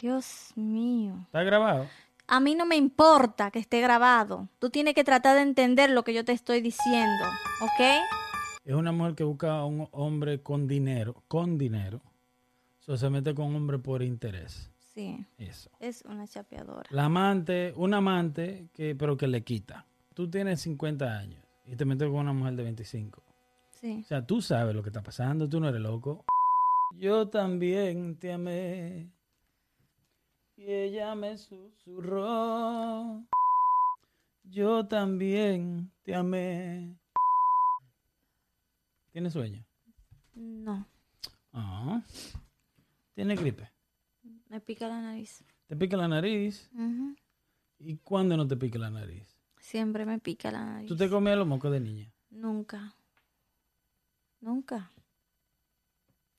Dios mío. ¿Está grabado? A mí no me importa que esté grabado. Tú tienes que tratar de entender lo que yo te estoy diciendo, ¿ok? Es una mujer que busca a un hombre con dinero, con dinero. O se mete con un hombre por interés. Sí, Eso. es una chapeadora. La amante, un amante, que, pero que le quita. Tú tienes 50 años y te metes con una mujer de 25. Sí. O sea, tú sabes lo que está pasando, tú no eres loco. Yo también te amé. Y ella me susurró. Yo también te amé. ¿Tienes sueño? No, Ah. ¿Tienes gripe? me pica la nariz. ¿Te pica la nariz? ¿Y cuándo no te pica la nariz? Siempre me pica la nariz. ¿Tú te comías los mocos de niña? Nunca. Nunca.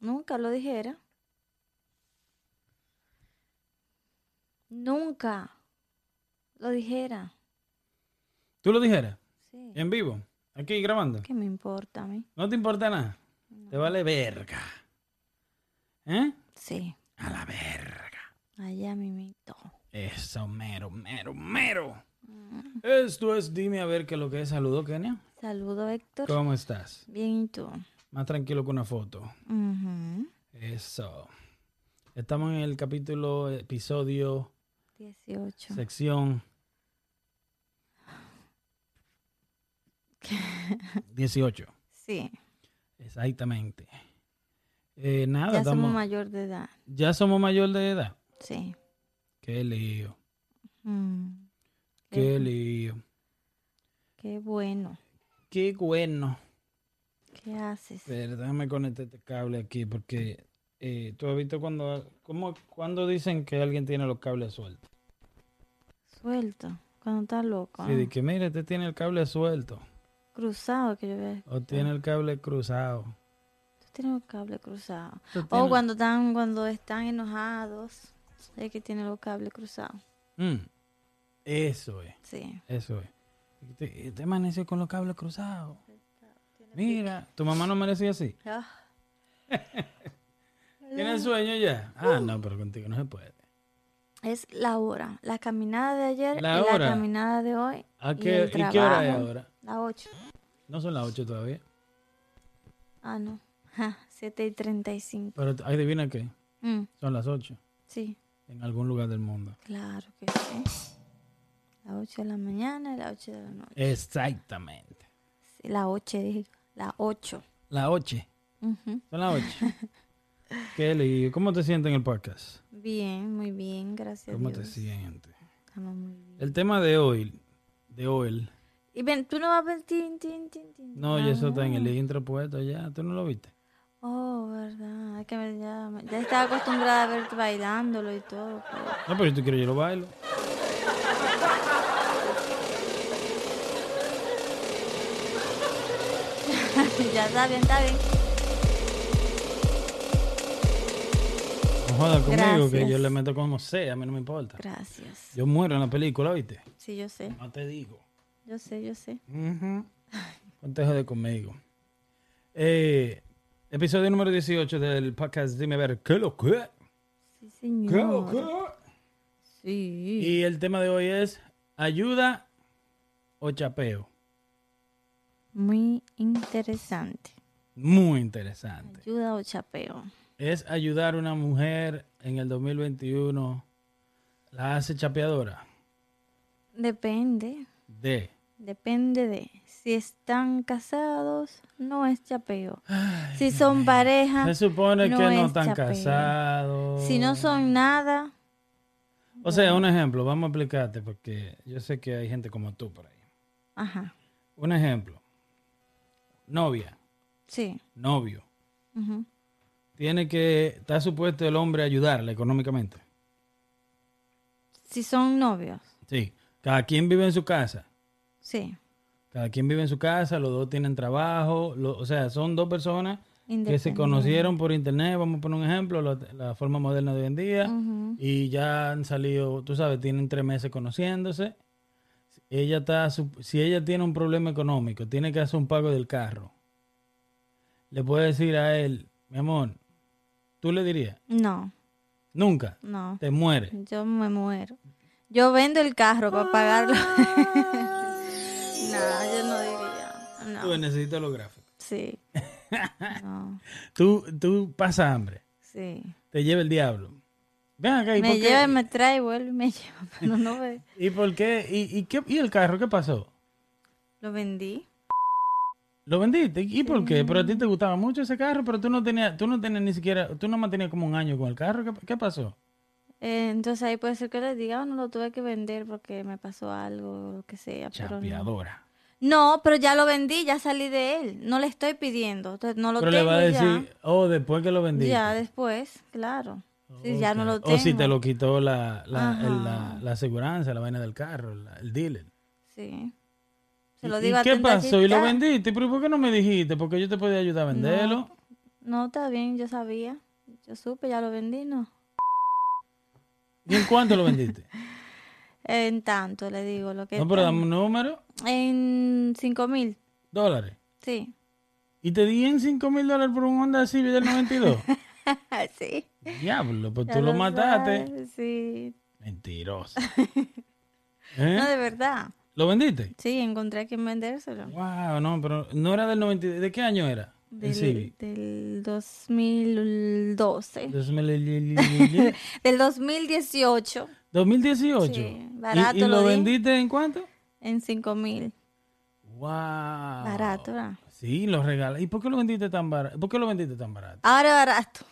Nunca lo dijera. Nunca lo dijera. ¿Tú lo dijeras? Sí. ¿En vivo? ¿Aquí grabando? ¿Qué me importa a mí? ¿No te importa nada? Te vale verga. ¿Eh? Sí. A la verga. Allá mimito. Eso, mero, mero, mero. Esto es, dime a ver qué es lo que es. Saludo, Kenia. Saludo, Héctor. ¿Cómo estás? Bien, ¿y tú? Más tranquilo que una foto. Eso. Estamos en el capítulo, episodio, 18. sección 18. Sí. Exactamente. Eh, nada, Ya estamos, somos mayor de edad. ya somos mayor de edad. Sí. Qué lío, Mm. qué Qué- lío. Qué bueno. Qué bueno. ¿Qué haces? Pero déjame conectar este cable aquí porque eh, tú has visto cuando, cómo, cuando dicen que alguien tiene los cables sueltos. Suelto. Cuando estás loco. Sí, ¿no? de que mire, este tiene el cable suelto Cruzado que yo veo. o tiene el cable cruzado. Tú tienes el cable cruzado. O tienes- cuando están, cuando están enojados. Es que tiene los cables cruzados. Mm, Eso es, Sí. eso es. Te, te amaneció con los cables cruzados. Mira, tu mamá no amanecía así. ¿Tienes sueño ya? Ah, no, pero contigo no se puede. Es la hora. La caminada de ayer La y hora. la caminada de hoy. ¿A y qué, el ¿Y qué hora es ahora? Las 8. No son las 8 todavía. Ah, no. Ja, 7 y 35. Pero adivina qué, Mm, son las 8 sí, en algún lugar del mundo. claro que sí. Las 8 de la mañana y las 8 de la noche. Exactamente. Sí, las 8 dije. Las 8. Las 8. Ujú. Son las 8. ¿Qué lío? ¿Cómo te sientes en el podcast? Bien, muy bien, gracias a ¿Cómo te Dios. sientes? Estamos muy bien. El tema de hoy, de hoy, Y ven, tú no vas a ver tin, tin, tin, tin. no, ya eso está en el intro puesto ya, ¿tú no lo viste? Oh, verdad. Es que me- ya, estaba acostumbrada a verte bailándolo y todo. pero- No, pero si tú quieres yo lo bailo. ya está bien, está bien. Jodas conmigo que yo le meto como sea, a mí no me importa. Gracias. Yo muero en la película, ¿viste? Sí, yo sé. No te digo. Yo sé, yo sé. Ponte de conmigo. Eh, episodio número 18 del podcast Dime a ver, ¿qué lo que? Sí, ¿Qué lo señor. que? Sí. Y el tema de hoy es ayuda o chapeo. Muy interesante. Muy interesante. Ayuda o chapeo. Es ayudar a una mujer en el 2021. La hace chapeadora. Depende. De. Depende de. Si están casados, no es chapeo. si son pareja, Se supone no que no es están chapeo. casados. si no son nada, O sea, un ejemplo, vamos a explicarte porque yo sé que hay gente como tú por ahí. ajá. Un ejemplo. Novia, Sí. novio. Tiene que, está supuesto el hombre a ayudarle económicamente. Si son novios, Sí. Cada quien vive en su casa. sí. Cada quien vive en su casa, los dos tienen trabajo. lo- o sea, son dos personas que se conocieron por internet, vamos a poner un ejemplo, la, la forma moderna de hoy en día. Y ya han salido, tú sabes, tienen tres meses conociéndose. Ella está, si ella tiene un problema económico, tiene que hacer un pago del carro. Le puede decir a él, mi amor, tú le dirías, No, Nunca. No, Te mueres. yo me muero. Yo vendo el carro para pagarlo. no, yo no diría. Tú No, necesitas los gráficos. sí. No, Tú, tú pasas hambre. sí. Te lleva el diablo. Ven acá, ¿y Me por qué? lleva, me trae y vuelve y me lleva. Pero no ve. ¿Y por qué? ¿Y, y, qué? ¿Y el carro qué pasó? Lo vendí. ¿Lo vendiste? ¿Y por qué? Pero a ti te gustaba mucho ese carro, pero tú no tenías, tú no tenías ni siquiera, tú no tenías como un año con el carro. ¿Qué, qué pasó? Eh, entonces ahí puede ser que le diga, "Oh, no lo tuve que vender porque me pasó algo, lo que sea. Pero no. Chapeadora. No, pero ya lo vendí, ya salí de él. No le estoy pidiendo. Entonces no lo Pero tengo le va a ya. decir, oh, después que lo vendiste. Ya después, claro. Sí, ya no lo Ok. tengo. O si te lo quitó la, la, el- la, la aseguranza, la vaina del carro, la- el dealer. Sí. Se ¿Y- lo ¿Y, digo qué atenta, pasó? ¿Y lo ya. vendiste? ¿Pero por qué no me dijiste? Porque yo te podía ayudar a venderlo. No, está bien, yo sabía. Yo supe, ya lo vendí, ¿no? ¿Y en cuánto lo vendiste? En tanto, le digo, lo que no, pero dame un número. En cinco mil, Dólares. sí. ¿Y te di en 5 mil dólares por un Honda Civic del 92? sí. Diablo, pues ya tú lo mataste. sabes, Sí. Mentiroso. No, ¿Eh? de verdad. ¿Lo vendiste? Sí, encontré a quien vendérselo. Wow, no, pero no era del 92. ¿De qué año era? El Del, Civic. del 2012. 2000 Del 2018 2018. Sí, ¿Y- barato ¿Y, lo, lo di. vendiste en cuánto? en 5 mil. Wow. Barato, ¿verdad? Sí, lo regalas. ¿Y por qué lo vendiste tan barato? ¿Por qué lo vendiste tan barato? Ahora barato.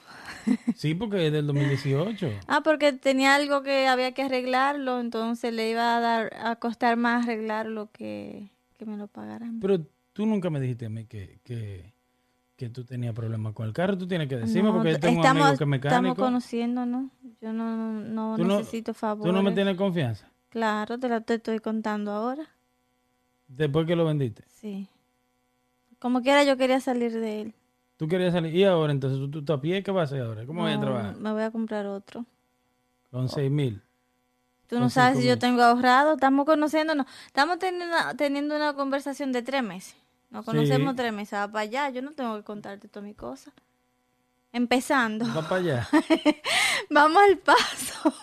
Sí, porque es del 2018. Ah, porque tenía algo que había que arreglarlo, entonces le iba a dar a costar más arreglarlo que, que me lo pagaran. Pero tú nunca me dijiste a mí que, que, que tú tenías problemas con el carro. Tú tienes que decirme No, porque yo tengo un estamos, amigo que es estamos mecánico. conociéndonos. Yo no, no no- necesito favores. Tú no me tienes confianza. Claro, te lo te estoy contando ahora. Después que lo vendiste. Sí. Como quiera yo quería salir de él. Tú querías salir. ¿Y ahora entonces tú, tú a pie? ¿Qué vas a hacer ahora? ¿Cómo voy a No, trabajar? Me voy a comprar otro. Con seis mil. Tú no sabes si yo tengo ahorrado. Estamos conociéndonos. Estamos teniendo una, teniendo una conversación de tres meses. Nos Sí. conocemos tres meses. Va para allá. Yo no tengo que contarte todas mis cosas. Empezando. Va para allá. Vamos al paso.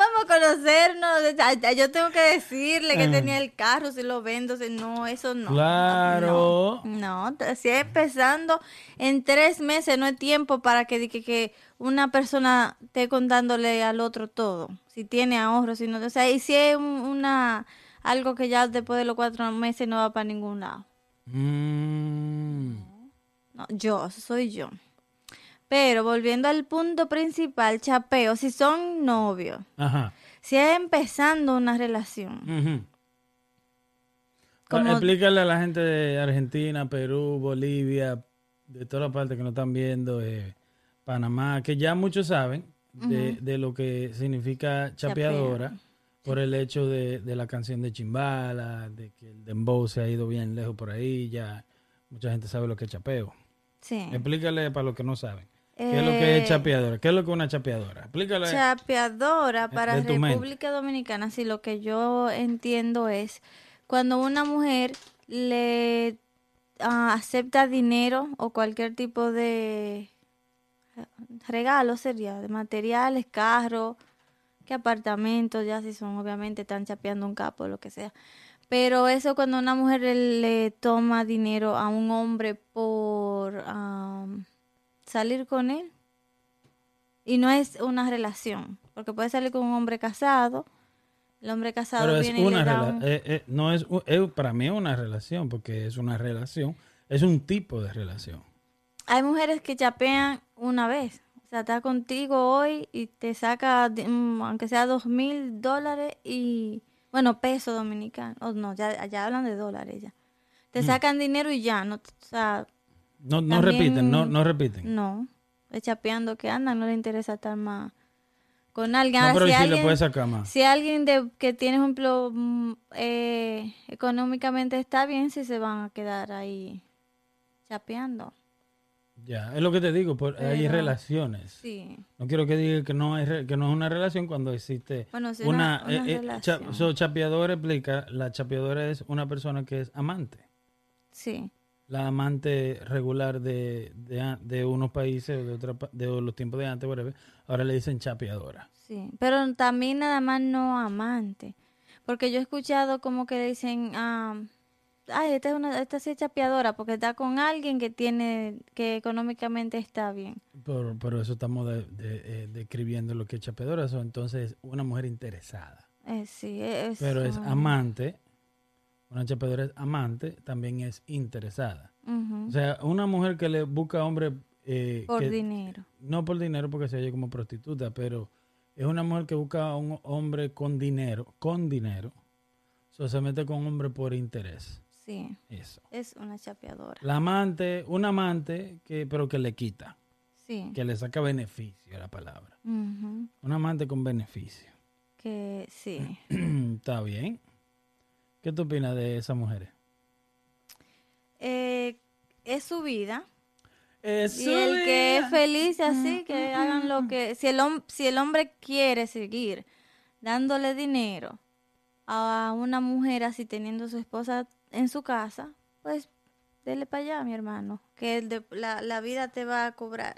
Vamos a conocernos. Yo tengo que decirle que tenía el carro, si lo vendo, si no, eso no. Claro. No, no, si es empezando en tres meses, no es tiempo para que, que, que una persona esté contándole al otro todo. Si tiene ahorros, si no. O sea, y si es un- una algo que ya después de los cuatro meses no va para ningún lado. Mm. No, yo, soy yo. Pero volviendo al punto principal, chapeo, si son novios, Ajá. si es empezando una relación, Ujú. Como- Explícale a la gente de Argentina, Perú, Bolivia, de todas las partes que nos están viendo, eh, Panamá, que ya muchos saben de, de lo que significa chapeadora por el hecho de, de la canción de Chimbala, de que el dembow se ha ido bien lejos por ahí, ya mucha gente sabe lo que es chapeo. sí. Explícale para los que no saben. ¿Qué es lo que es Eh, chapeadora? ¿Qué es lo que es una chapeadora? Explícale. Chapeadora para de tu mente. República Dominicana, sí, lo que yo entiendo es cuando una mujer le ah, acepta dinero o cualquier tipo de eh, regalo sería de materiales, carro, que apartamentos, ya si son obviamente están chapeando un capo o lo que sea. Pero eso cuando una mujer le, le toma dinero a un hombre por am, salir con él y no es una relación, porque puede salir con un hombre casado, el hombre casado Pero es viene y una le da un- eh, eh, no es, es- para mí es una relación, porque es una relación, es un tipo de relación. Hay mujeres que chapean una vez. O sea, está contigo hoy y te saca, mm, aunque sea dos mil dólares y, bueno, peso dominicano. Oh, no, ya, ya hablan de dólares ya. Te sacan dinero y ya, no, o sea, No, no También- repiten, no, no repiten. no. Es chapeando que andan, no le interesa estar más con alguien. No, Ahora, pero si si le alguien- puedes sacar más. Si alguien de, que tiene, por ejemplo, mm, eh, económicamente está bien, si se van a quedar ahí chapeando. Ya, es lo que te digo, por, hay Pero- relaciones. Sí. No quiero que diga que no, hay que no es una relación cuando existe Bueno, una... una, una eh, eh, cha- relación. so, chapeadora explica, la chapeadora es una persona que es amante. Sí, La amante regular de, de, unos países o de, otra, de los tiempos de antes, whatever. Ahora le dicen chapeadora. Sí, pero también nada más no amante. Porque yo he escuchado como que dicen, ah, ay, esta es una, esta sí es chapeadora porque está con alguien que tiene, que económicamente está bien. Pero, pero eso estamos de- de- eh, describiendo lo que es chapeadora. Eso entonces una mujer interesada. Eh, sí, es, Pero es amante. Una chapeadora es amante, también es interesada. O sea, una mujer que le busca hombre eh, por que- dinero. no por dinero porque se oye como prostituta, pero es una mujer que busca a un hombre con dinero, con dinero. O sea, se mete con un hombre por interés. Sí, Eso. es una chapeadora. La amante, un amante que pero que le quita, Sí. que le saca beneficio a la palabra. ujú, Un amante con beneficio. Que sí. Está bien. ¿Qué tú opinas de esas mujeres? Eh, es su vida. Es Y el que es feliz así, que hagan lo que... Si el, si el hombre quiere seguir dándole dinero a una mujer así teniendo su esposa en su casa, pues dele para allá, mi hermano, que el de- la, la vida te va a cobrar.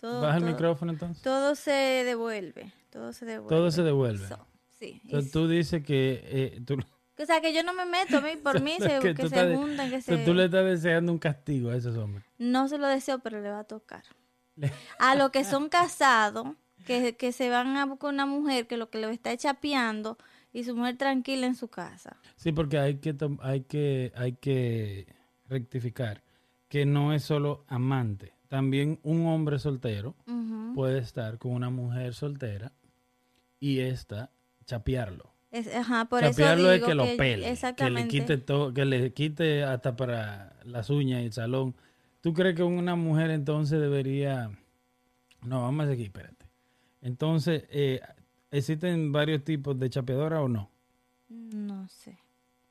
Todo, Baja el todo- micrófono entonces. todo se devuelve, todo se devuelve. Todo se devuelve. So, sí. Entonces es- tú dices que eh, tú, o sea, que yo no me meto, a mí, por mí, se, que que, se junten, que se... tú le estás deseando un castigo a esos hombres. No se lo deseo, pero le va a tocar. A los que son casados, que, que se van a buscar una mujer que lo que le está chapeando y su mujer tranquila en su casa. Sí, porque hay que, hay que, hay que rectificar que no es solo amante. También un hombre soltero puede estar con una mujer soltera y esta chapearlo. Es- ajá, por eso chapearlo es digo que lo pele, que le quite todo, que le quite hasta para las uñas y el salón. ¿Tú crees que una mujer entonces debería... No, vamos a seguir, espérate. Entonces, eh, ¿existen varios tipos de chapeadora o no? No sé.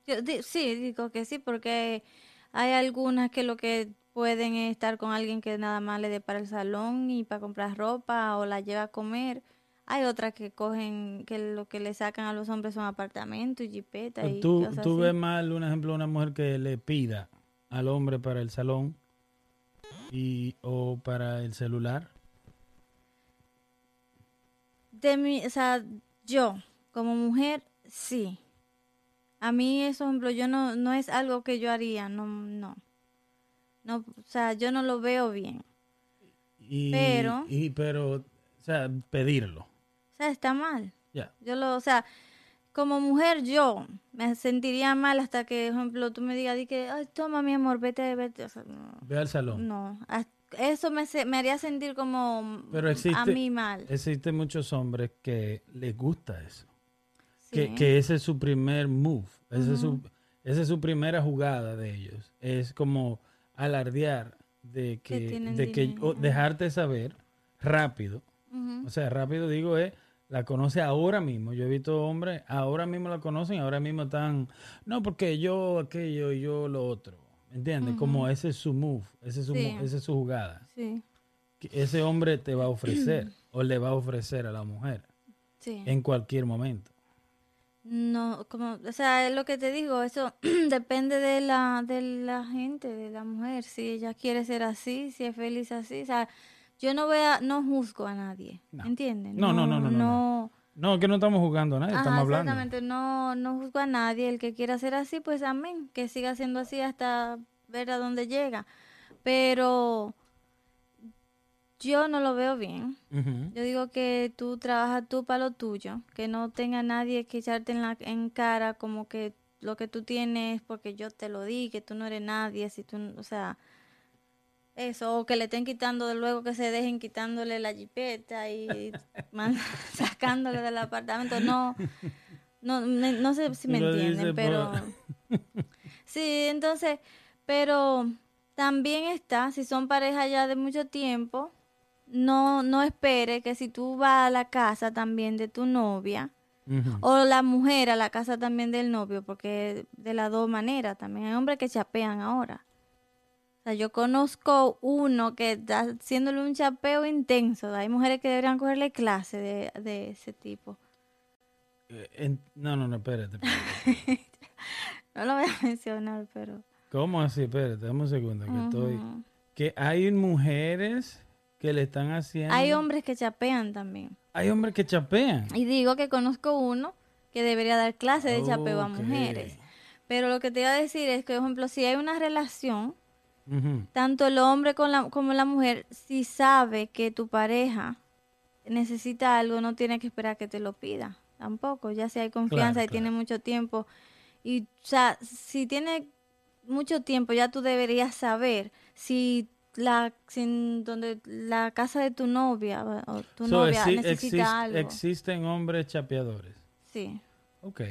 Yo di- sí, digo que sí, porque hay algunas que lo que pueden es estar con alguien que nada más le dé para el salón y para comprar ropa o la lleva a comer. Hay otras que cogen, que lo que le sacan a los hombres son apartamentos y jipeta y ¿Tú, cosas tú ves mal, un ejemplo, una mujer que le pida al hombre para el salón y, o para el celular? De mi, o sea, yo como mujer, sí. A mí eso, por ejemplo, yo no, no es algo que yo haría, no, no. No, o sea, yo no lo veo bien. Y, Pero- y pero, o sea, pedirlo. O sea, está mal. Ya. Yo lo, o sea, como mujer yo me sentiría mal hasta que, por ejemplo, tú me digas, di que, ay, toma mi amor, vete, vete. O sea, no. Ve al salón. no. Eso me, me haría sentir como Pero a mí mal. Existen muchos hombres que les gusta eso. Sí. Que, que ese es su primer move. Ese es su, esa es su primera jugada de ellos. Es como alardear de Que que, de que o dejarte saber rápido. O sea, rápido digo es, la conoce ahora mismo. Yo he visto hombres, ahora mismo la conocen, ahora mismo están, no, porque yo aquello y yo lo otro. ¿Me entiendes? Como ese es su move, ese es su, Sí. esa es su jugada. Sí, Que ese hombre te va a ofrecer o le va a ofrecer a la mujer sí. en cualquier momento. No, como, o sea, es lo que te digo, eso depende de la, de la gente, de la mujer, si ella quiere ser así, si es feliz así, o sea, yo no voy a, no juzgo a nadie, No. ¿entiendes? No, no, no, no, no, no. No, que no estamos jugando a nadie, Ajá, estamos hablando. exactamente, no, no juzgo a nadie, el que quiera ser así, pues amén, que siga siendo así hasta ver a dónde llega, pero yo no lo veo bien. Yo digo que tú trabajas tú para lo tuyo, que no tenga nadie que echarte en la en cara como que lo que tú tienes porque yo te lo di, que tú no eres nadie, si tú, o sea, eso, o que le estén quitando de luego que se dejen quitándole la jipeta y man- sacándole del apartamento, no, no, me- no sé si me Lo entienden, pero sí, entonces, pero también está, si son pareja ya de mucho tiempo, no, no espere que si tú vas a la casa también de tu novia, o la mujer a la casa también del novio, porque de las dos maneras también hay hombres que chapean ahora. Sea, yo conozco uno que está haciéndole un chapeo intenso. Hay mujeres que deberían cogerle clase de, de ese tipo. Eh, en- no, no, no, espérate. espérate. No lo voy a mencionar, pero... ¿Cómo así? Espérate, dame un segundo, que estoy... Que hay mujeres que le están haciendo. Hay hombres que chapean también. Hay hombres que chapean. Y digo que conozco uno que debería dar clase de chapeo a mujeres. Pero lo que te iba a decir es que, por ejemplo, si hay una relación, Tanto el hombre con la, como la mujer, si sabe que tu pareja necesita algo, no tiene que esperar que te lo pida. Tampoco, ya si hay confianza Claro, y tiene mucho tiempo. Y, o sea, si tiene mucho tiempo, ya tú deberías saber si la si en donde la casa de tu novia o tu So, novia exi- necesita exist- algo. Existen hombres chapeadores. sí. Ok.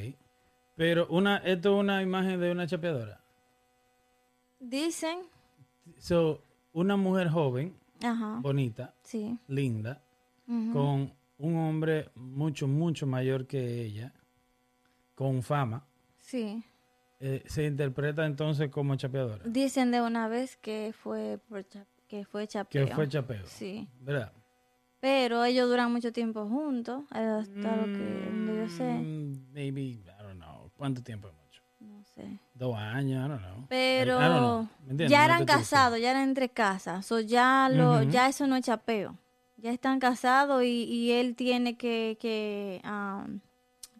Pero una, esto es una imagen de una chapeadora. Dicen, So, una mujer joven, ajá, bonita, sí. linda, con un hombre mucho, mucho mayor que ella, con fama, Sí. eh, se interpreta entonces como chapeadora. Dicen de una vez que fue por que fue chapeo. Que fue chapeo. Sí. ¿Verdad? Pero ellos duran mucho tiempo juntos, hasta lo que yo sé, Mm, Maybe, I don't know. ¿Cuánto tiempo no sé. Dos años. Pero ya eran casados, ya eran entre casas, so ya lo, ya eso no es chapeo. Ya están casados y, y él tiene que que, am,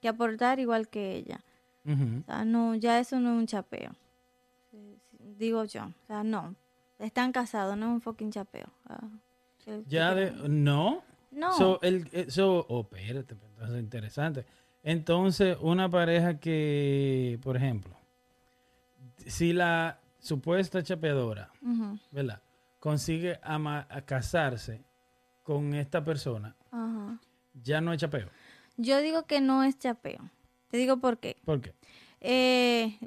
que aportar igual que ella. O sea, no, ya eso no es un chapeo. Digo yo, o sea, no. Están casados, no es un fucking chapeo. Ah, Ya de... ¿No? No. So, el, eh, so, oh, espérate, entonces es interesante. Entonces, una pareja que, por ejemplo, si la supuesta chapeadora, ¿verdad? Consigue ama- a casarse con esta persona, ya no es chapeo. Yo digo que no es chapeo. Te digo por qué. ¿Por qué? Eh,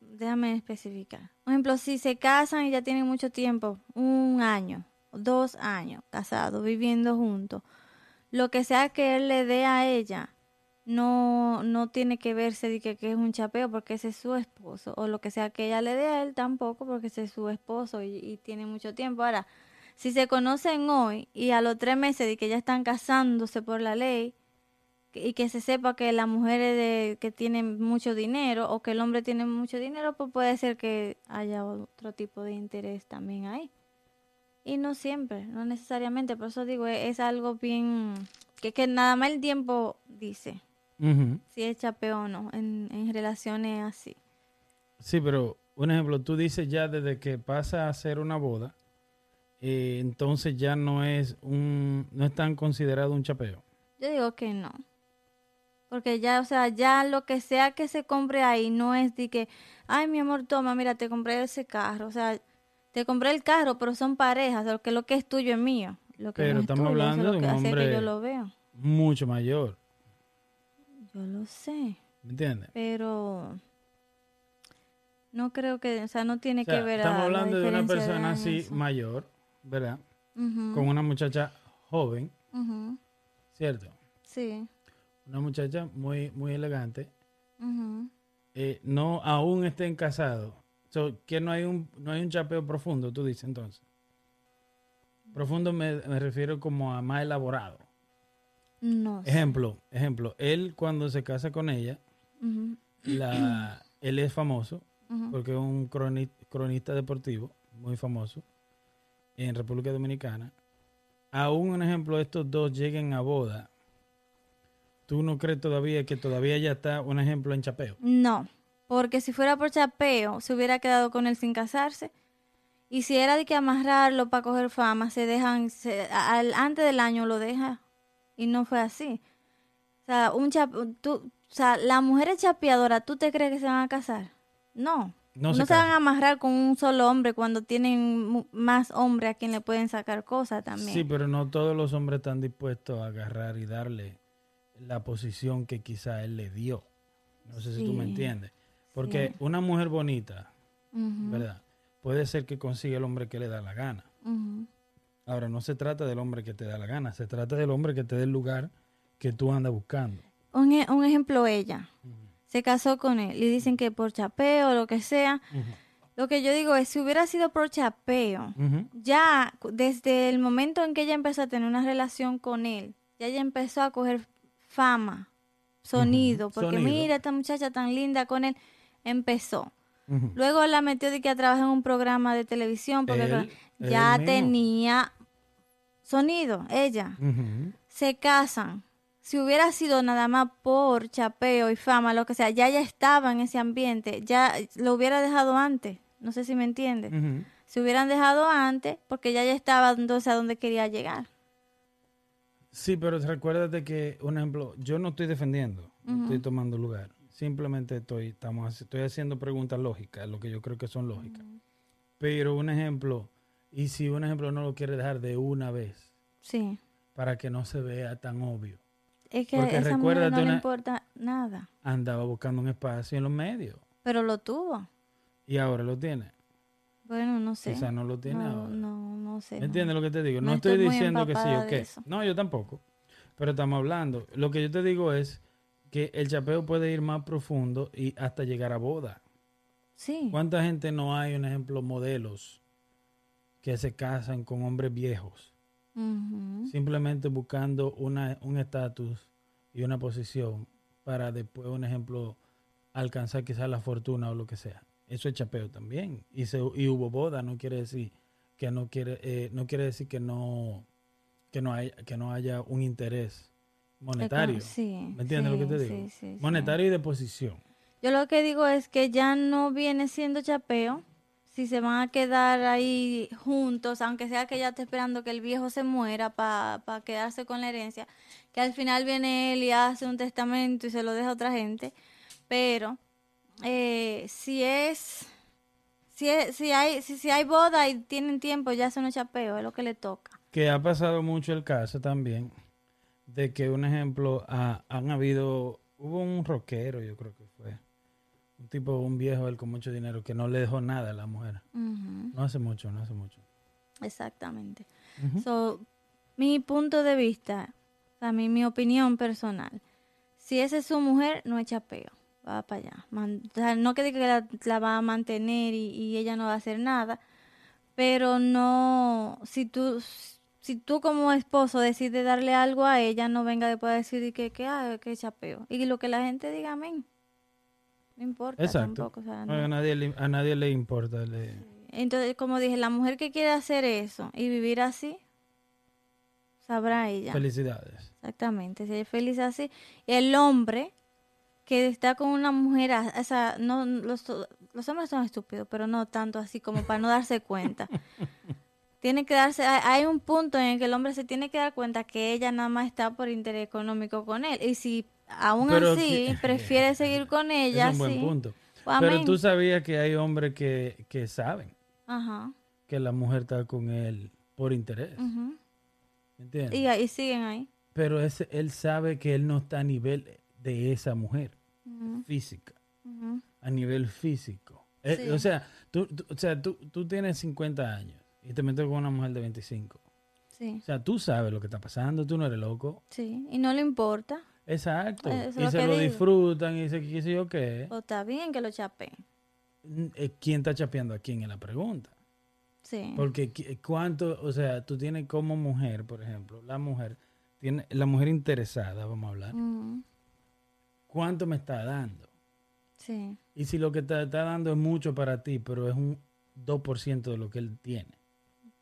déjame especificar. Por ejemplo, si se casan y ya tienen mucho tiempo, un año, dos años casados, viviendo juntos, lo que sea que él le dé a ella, no, no tiene que verse de que, es un chapeo porque ese es su esposo, o lo que sea que ella le dé a él tampoco porque ese es su esposo y, tiene mucho tiempo. Ahora, si se conocen hoy y a los tres meses de que ya están casándose por la ley, y que se sepa que la mujer es de, que tiene mucho dinero o que el hombre tiene mucho dinero, pues puede ser que haya otro tipo de interés también ahí. Y no siempre, no necesariamente, por eso digo, es, es algo bien, que, que nada más el tiempo dice Si es chapeo o no en, en relaciones así. Sí, pero un ejemplo, tú dices ya desde que pasa a ser una boda, eh, entonces ya no es un, no es tan considerado un chapeo. Yo digo que no. Porque ya, o sea, ya lo que sea que se compre ahí no es de que, ay, mi amor, toma, mira, te compré ese carro. O sea, te compré el carro, pero son parejas. Lo que, lo que es tuyo es mío. Lo que Pero no es estamos tuyo, hablando lo de que un que hombre- yo lo veo. Mucho mayor, Yo lo sé. ¿me entiendes? Pero no creo que, o sea, no tiene O sea, que ver a estamos la hablando de una persona así mayor, ¿verdad? Con una muchacha joven, ¿cierto? Sí. Una muchacha muy, muy elegante. eh, no aún estén casados. So, que no hay un no hay un chapeo profundo, tú dices entonces. Profundo me, me refiero como a más elaborado. No sé. Ejemplo, ejemplo, él cuando se casa con ella, la, él es famoso porque es un croni- cronista deportivo muy famoso en República Dominicana. Aún un ejemplo, estos dos lleguen a boda. ¿Tú no crees todavía que todavía ya está un ejemplo en chapeo? No, porque si fuera por chapeo, se hubiera quedado con él sin casarse. Y si era de que amarrarlo para coger fama, se dejan, se- al, antes del año lo deja. Y no fue así. O sea, un chap, tú, o sea, las mujeres chapeadoras, ¿tú te crees que se van a casar? No. No No, se van a amarrar con un solo hombre cuando tienen más hombres a quien le pueden sacar cosas también. Sí, pero no todos los hombres están dispuestos a agarrar y darle la posición que quizá él le dio. No sé si tú me entiendes. Porque sí. una mujer bonita, ¿verdad? Puede ser que consiga el hombre que le da la gana. Ahora, no se trata del hombre que te da la gana, se trata del hombre que te dé el lugar que tú andas buscando. Un, e- un ejemplo, ella se casó con él y dicen que por chapeo o lo que sea. Lo que yo digo es, si hubiera sido por chapeo, ya desde el momento en que ella empezó a tener una relación con él, ya ella empezó a coger fama, sonido, porque Sonido. mira esta muchacha tan linda con él, empezó. Luego la metió de que a trabajar en un programa de televisión, porque Él- claro, él ya tenía sonido, ella, se casan. Si hubiera sido nada más por chapeo y fama, lo que sea, ya ella estaba en ese ambiente, ya lo hubiera dejado antes. No sé si me entiendes. Ujú. Se hubieran dejado antes porque ya ya estaba entonces a donde quería llegar. Sí, pero recuérdate que, un ejemplo, yo no estoy defendiendo, no estoy tomando lugar. Simplemente estoy, estamos, estoy haciendo preguntas lógicas, lo que yo creo que son lógicas. Pero un ejemplo, y si un ejemplo no lo quiere dejar de una vez, Sí. para que no se vea tan obvio, Es que Porque esa mujer no le importa nada. andaba buscando un espacio en los medios Pero lo tuvo. y ahora lo tiene. Bueno, no sé. Quizá no lo tiene no, ahora. no, no sé. ¿Me no. entiendes lo que te digo? No, estoy, diciendo que sí o de qué. No, yo tampoco. Pero estamos hablando. Lo que yo te digo es que el chapeo puede ir más profundo y hasta llegar a boda. Sí. ¿Cuánta gente no hay, un ejemplo, modelos que se casan con hombres viejos? Simplemente buscando una, un estatus y una posición para después, un ejemplo, alcanzar quizás la fortuna o lo que sea. Eso es chapeo también. Y, se, y hubo boda, no quiere decir que no quiere, eh, no quiere decir que no, que no haya, que no haya un interés monetario. Sí. ¿Me entiendes lo que te digo? sí. Monetario y de posición. Yo lo que digo es que ya no viene siendo chapeo. Si se van a quedar ahí juntos, aunque sea que ella esté esperando que el viejo se muera para quedarse con la herencia, que al final viene él y hace un testamento y se lo deja a otra gente. Pero eh, si es, si es, si hay, si, si hay boda y tienen tiempo, ya no es chapeo, es lo que le toca. Que ha pasado mucho el caso también de que, un ejemplo, ha- han habido, hubo un rockero, yo creo que un tipo, un viejo, él con mucho dinero, que no le dejó nada a la mujer. No hace mucho, no hace mucho. exactamente. Ujú. So, mi punto de vista, a mí, mi opinión personal, si esa es su mujer, no es chapeo, va para allá. Man- o sea, no que diga que la, la va a mantener y, y ella no va a hacer nada, pero no, si tú, si tú como esposo decides darle algo a ella, no venga después a decir que, que, ah, que es chapeo. Y lo que la gente diga, amén. No importa Exacto. tampoco. o sea, No, no. a, nadie le, a nadie le importa. le- Entonces, como dije, la mujer que quiere hacer eso y vivir así, sabrá ella. Felicidades. Exactamente, si es feliz así. El hombre que está con una mujer, o sea, no, los, los hombres son estúpidos, pero no tanto así como para no darse cuenta. Tiene que darse, hay hay un punto en el que el hombre se tiene que dar cuenta que ella nada más está por interés económico con él. Y si aún Pero así que- prefiere seguir con ella, es un buen sí, punto. pues, Pero tú sabías que hay hombres que, que saben Ajá. que la mujer está con él por interés. ¿Me entiendes? Y ahí siguen ahí. Pero ese, él sabe que él no está a nivel de esa mujer física. a nivel físico. Eh, Sí. O sea, tú, tú- o sea tú, tú tienes 50 años y te metes con una mujer de 25. Sí, O sea, tú sabes lo que está pasando, tú no eres loco. sí. Y no le importa. Exacto. Eso es y se lo digo. disfrutan y dice qué sé yo qué. O está bien que lo chapeen. Eh, ¿Quién está chapeando a quién es la pregunta? Sí. Porque cuánto, o sea, tú tienes como mujer, por ejemplo, la mujer, tiene, la mujer interesada, vamos a hablar, ¿cuánto me está dando? Sí. Y si lo que te está dando es mucho para ti, pero es un 2% de lo que él tiene.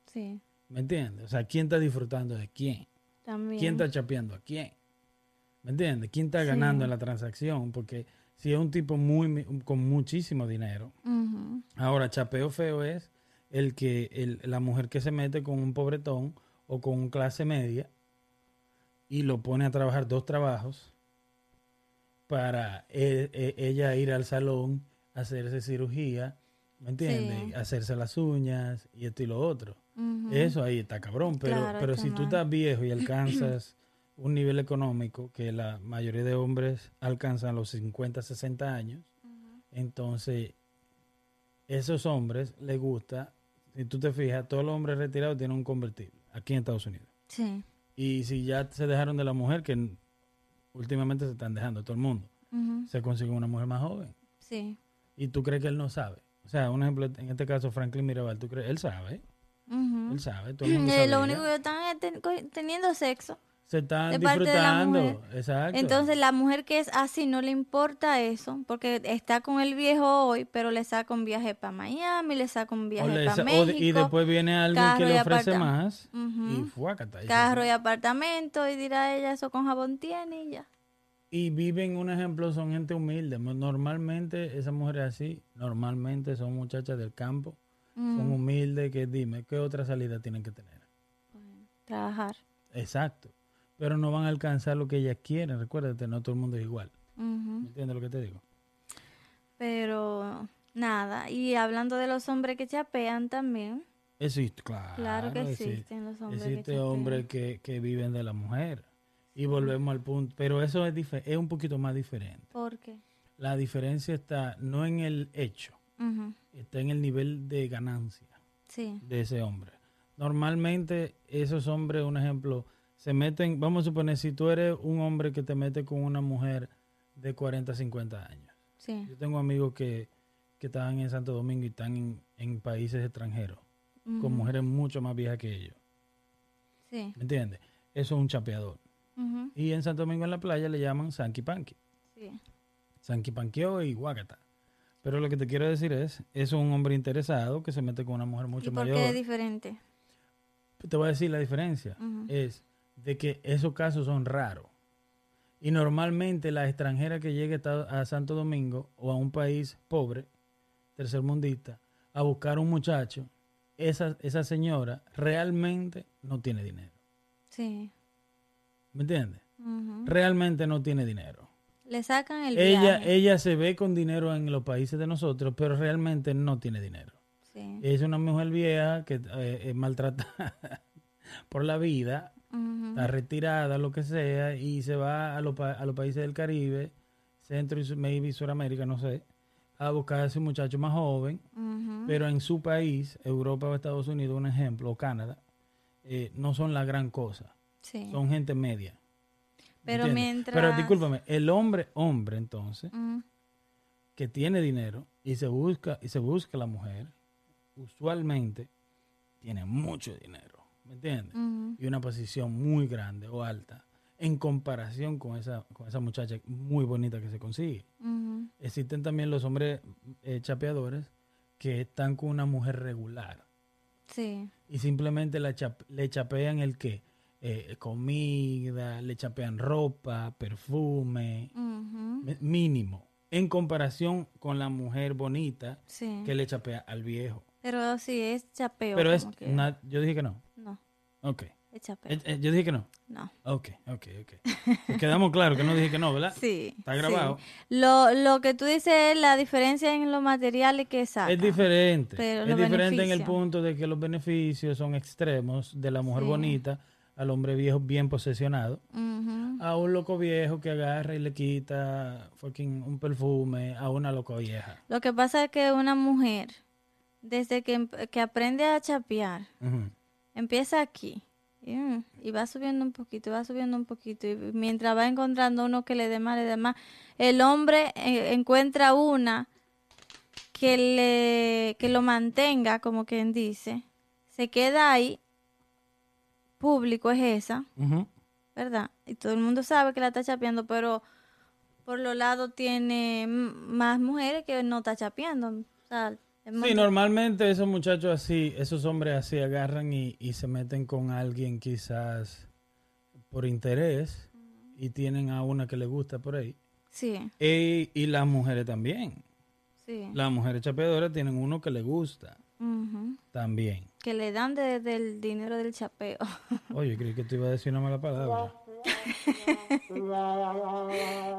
Sí. ¿Me entiendes? O sea, ¿quién está disfrutando de quién? También. ¿Quién está chapeando a quién? ¿Me entiendes? ¿Quién está Sí. ganando en la transacción? Porque si es un tipo muy con muchísimo dinero, ahora chapeo feo es el que el- la mujer que se mete con un pobretón o con un clase media y lo pone a trabajar dos trabajos para e- e- ella ir al salón, hacerse cirugía, ¿me entiendes? Sí. Hacerse las uñas y esto y lo otro. Eso ahí está cabrón, pero, Claro, pero si tú estás viejo y alcanzas un nivel económico que la mayoría de hombres alcanzan a los 50, 60 años, entonces esos hombres les gusta, si tú te fijas, todos los hombres retirados tienen un convertible aquí en Estados Unidos. Sí. Y si ya se dejaron de la mujer, que últimamente se están dejando todo el mundo, se consigue una mujer más joven. Sí. Y tú crees que él no sabe. O sea, un ejemplo, en este caso Franklin Mirabal, tú crees, él sabe, él sabe, todo el mundo Eh, sabe. lo ya. único que están es ten- teniendo sexo. Se están de parte de la disfrutando. mujer. Exacto. Entonces la mujer que es así no le importa eso, porque está con el viejo hoy, pero le saca un viaje para Miami, le saca un viaje para México, y después viene alguien que le ofrece más y fuácata. y se carro y apartamento, y dirá ella, eso con jabón tiene y ya. Y viven, un ejemplo, son gente humilde. Normalmente esas mujeres así, normalmente son muchachas del campo, son humildes, que dime, ¿qué otra salida tienen que tener? Trabajar. Exacto. Pero no van a alcanzar lo que ellas quieren. Recuérdate, no todo el mundo es igual. ¿Me entiendes lo que te digo? Pero nada, y hablando de los hombres que chapean también, Existe, claro. claro que existe. existen los hombres Existe hombres que, que viven de la mujer. Y volvemos al punto. Pero eso es, es un poquito más diferente. ¿Por qué? La diferencia está no en el hecho, está en el nivel de ganancia Sí. de ese hombre. Normalmente esos hombres, un ejemplo, se meten, vamos a suponer, si tú eres un hombre que te mete con una mujer de 40, 50 años. Sí. Yo tengo amigos que, que estaban en Santo Domingo y están en, en países extranjeros, con mujeres mucho más viejas que ellos. Sí. ¿Me entiendes? Eso es un chapeador. Y en Santo Domingo en la playa le llaman Sanky Panky. sí. Sanky Panqueo y Guacata. Pero lo que te quiero decir es, eso es un hombre interesado que se mete con una mujer mucho ¿Y por mayor. qué es diferente? Te voy a decir la diferencia. Es de que esos casos son raros. Y normalmente la extranjera que llegue a Santo Domingo o a un país pobre, tercermundista, a buscar un muchacho, esa, esa señora realmente no tiene dinero. Sí. ¿Me entiendes? Realmente no tiene dinero. Le sacan el Ella, viaje. ella se ve con dinero en los países de nosotros, pero realmente no tiene dinero. Sí. Es una mujer vieja que eh, es maltratada por la vida, Está retirada, lo que sea, y se va a, a los países del Caribe, Centro y maybe Suramérica, no sé, a buscar a ese muchacho más joven, pero en su país, Europa o Estados Unidos, un ejemplo, o Canadá, eh, no son la gran cosa, Sí. son gente media. Pero ¿entiendes? mientras... Pero discúlpame, el hombre, hombre entonces, que tiene dinero y se busca y se busca la mujer, usualmente tiene mucho dinero, ¿me entiendes? Y una posición muy grande o alta en comparación con esa con esa muchacha muy bonita que se consigue. Existen también los hombres eh, chapeadores que están con una mujer regular Sí. y simplemente la le chapean el qué? Eh, comida, le chapean ropa, perfume, mínimo, en comparación con la mujer bonita Sí. que le chapea al viejo. Pero sí, es chapeo. Pero es, como que- na- yo dije que no. Ok. chapeo. Eh, eh, yo dije que no. No. Ok, ok, ok. Pues quedamos claros que no dije que no, ¿verdad? Sí. Está sí. grabado. Lo, lo que tú dices es la diferencia en los materiales que sacan. Es diferente. Pero es diferente en el punto de que los beneficios son extremos de la mujer Sí. bonita al hombre viejo bien posesionado. A un loco viejo que agarra y le quita fucking un perfume a una loco vieja. Lo que pasa es que una mujer, desde que, que aprende a chapear. Empieza aquí y, mm, y va subiendo un poquito, va subiendo un poquito. Y mientras va encontrando uno que le dé más, le dé más, el hombre eh, encuentra una que, le, que lo mantenga, como quien dice, se queda ahí, público es esa. ¿verdad? Y todo el mundo sabe que la está chapeando, pero por los lados tiene más mujeres que no está chapeando. O sea, Sí, normalmente esos muchachos así, esos hombres así agarran y, y se meten con alguien quizás por interés y tienen a una que le gusta por ahí. sí, Y, y las mujeres también. sí. Las mujeres chapeadoras tienen uno que le gusta Ujú. también. Que le dan de- del dinero del chapeo. Oye, creí que te iba a decir una mala palabra.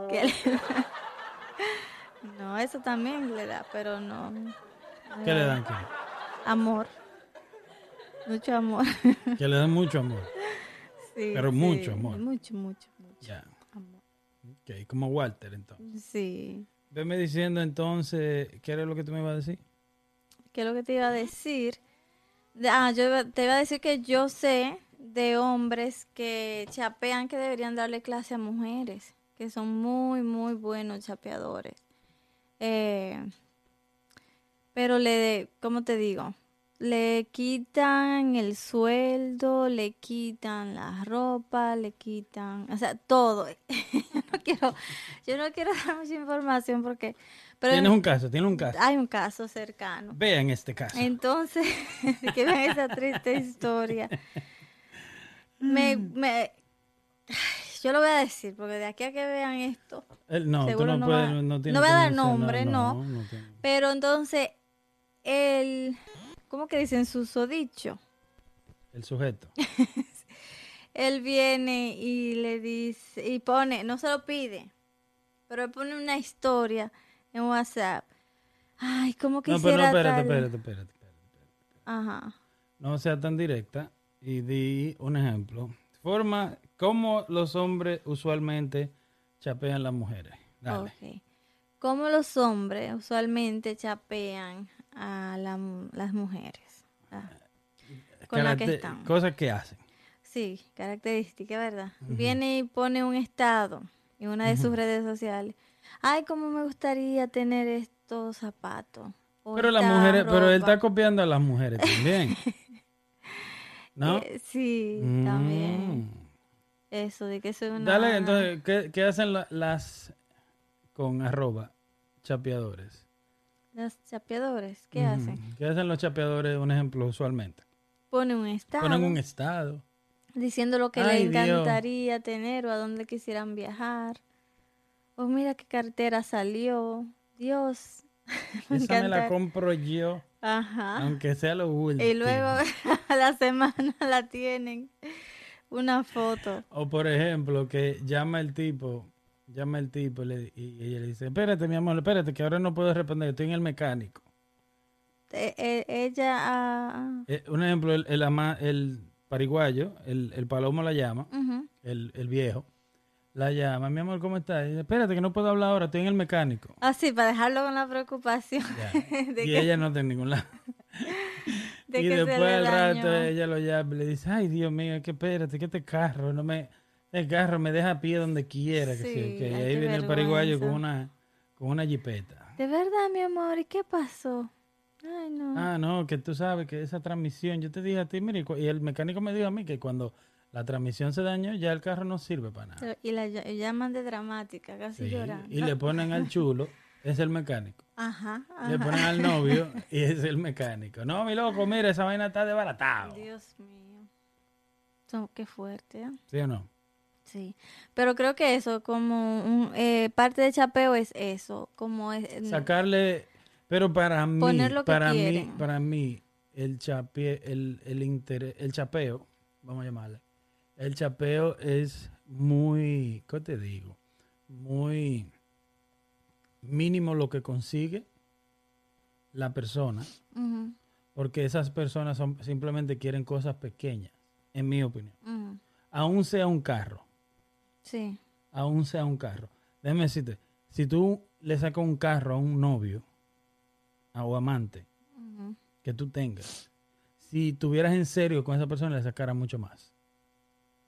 Que le- no, eso también le da, pero no. ¿Qué le dan? qué? Amor. Mucho amor. Que le dan mucho amor. Sí, Pero sí, mucho amor. Mucho, mucho, mucho Ya. amor. Ok, como Walter entonces. Sí. Veme diciendo entonces, ¿qué era lo que tú me ibas a decir? ¿Qué es lo que te iba a decir? De- Ah, yo te iba a decir que yo sé de hombres que chapean que deberían darle clase a mujeres, que son muy, muy buenos chapeadores. Eh, pero le, ¿cómo te digo? le quitan el sueldo, le quitan la ropa, le quitan, o sea, todo. yo no quiero, yo no quiero dar mucha información porque... Pero Tienes un caso, tiene un caso. Hay un caso cercano. Vean este caso. Entonces, que vean esa triste historia. Me, Mm. me, yo lo voy a decir, porque de aquí a que vean esto. Él- no, tú seguro no, no puedes, va- no, no voy a dar nombre, no. Pero entonces, el, ¿cómo que dicen? Susodicho. El sujeto. Él viene y le dice, y pone, no se lo pide, pero él pone una historia en WhatsApp. Ay, ¿cómo No, pero no, espérate, espérate, espérate, espérate. Ajá. No sea tan directa y di un ejemplo. Forma cómo los hombres usualmente chapean las mujeres. Dale. Ok. ¿Cómo los hombres usualmente chapean a la las mujeres? Ah, con la que están. Cosas que hacen. Sí, característica, ¿verdad? Viene y pone un estado en una de sus redes sociales. Ay, cómo me gustaría tener estos zapatos. Pero las mujeres, pero él ropa". está copiando a las mujeres también. ¿No? Eh, sí, Mm. también. Eso de que soy una... Dale, entonces, ¿qué, qué hacen la- las con arroba chapeadores? Los chapeadores, ¿qué hacen? ¿Qué hacen los chapeadores, un ejemplo, usualmente? Ponen un estado. Ponen un estado. diciendo lo que Ay, le Dios. encantaría tener o a dónde quisieran viajar. O mira qué cartera salió. Dios. me Esa me la compro yo, Ajá. aunque sea lo último. Y luego a la semana la tienen una foto. O por ejemplo, que llama el tipo, llama el tipo y, le- y ella le dice, espérate mi amor, espérate, que ahora no puedo responder, estoy en el mecánico. E- e- ella Eh, un ejemplo, el, el, ama- el pariguayo, el, el palomo la llama, el, el viejo, la llama, mi amor, ¿cómo estás? Y dice, espérate, que no puedo hablar ahora, estoy en el mecánico. Ah, sí, para dejarlo con la preocupación de, y que, ella no está en ningún lado. de y que después al rato ella lo llama y le dice, ay Dios mío, que espérate, que este carro no me, este carro me deja a pie donde quiera. Que Sí, que ahí viene el pariguayo con una, con una jipeta. De verdad, mi amor, ¿y qué pasó? Ay, no. Ah, no, que tú sabes que esa transmisión, yo te dije a ti, mire, y el mecánico me dijo a mí que cuando la transmisión se dañó, ya el carro no sirve para nada. Pero- Y la ll- llaman de dramática, casi Sí, llorando. Y le ponen al chulo, es el mecánico. Ajá, Le ponen al novio y es el mecánico. No, mi loco, mira, esa vaina está desbaratado. Dios mío. Qué fuerte, ¿eh? ¿Sí o no? Sí. Pero creo que eso, como un, eh, parte de chapeo es eso, como es... eh, Sacarle, pero para mí, Poner lo que para mí, quieren. para mí, el chapie, el, el interés, el chapeo, vamos a llamarle, el chapeo es muy, ¿qué te digo? Muy mínimo lo que consigue la persona, porque esas personas son, simplemente quieren cosas pequeñas, en mi opinión. ujú. Aún sea un carro, Sí, aún sea un carro. Déjame decirte, si tú le sacas un carro a un novio a- o amante que tú tengas, si tuvieras en serio con esa persona, le sacara mucho más.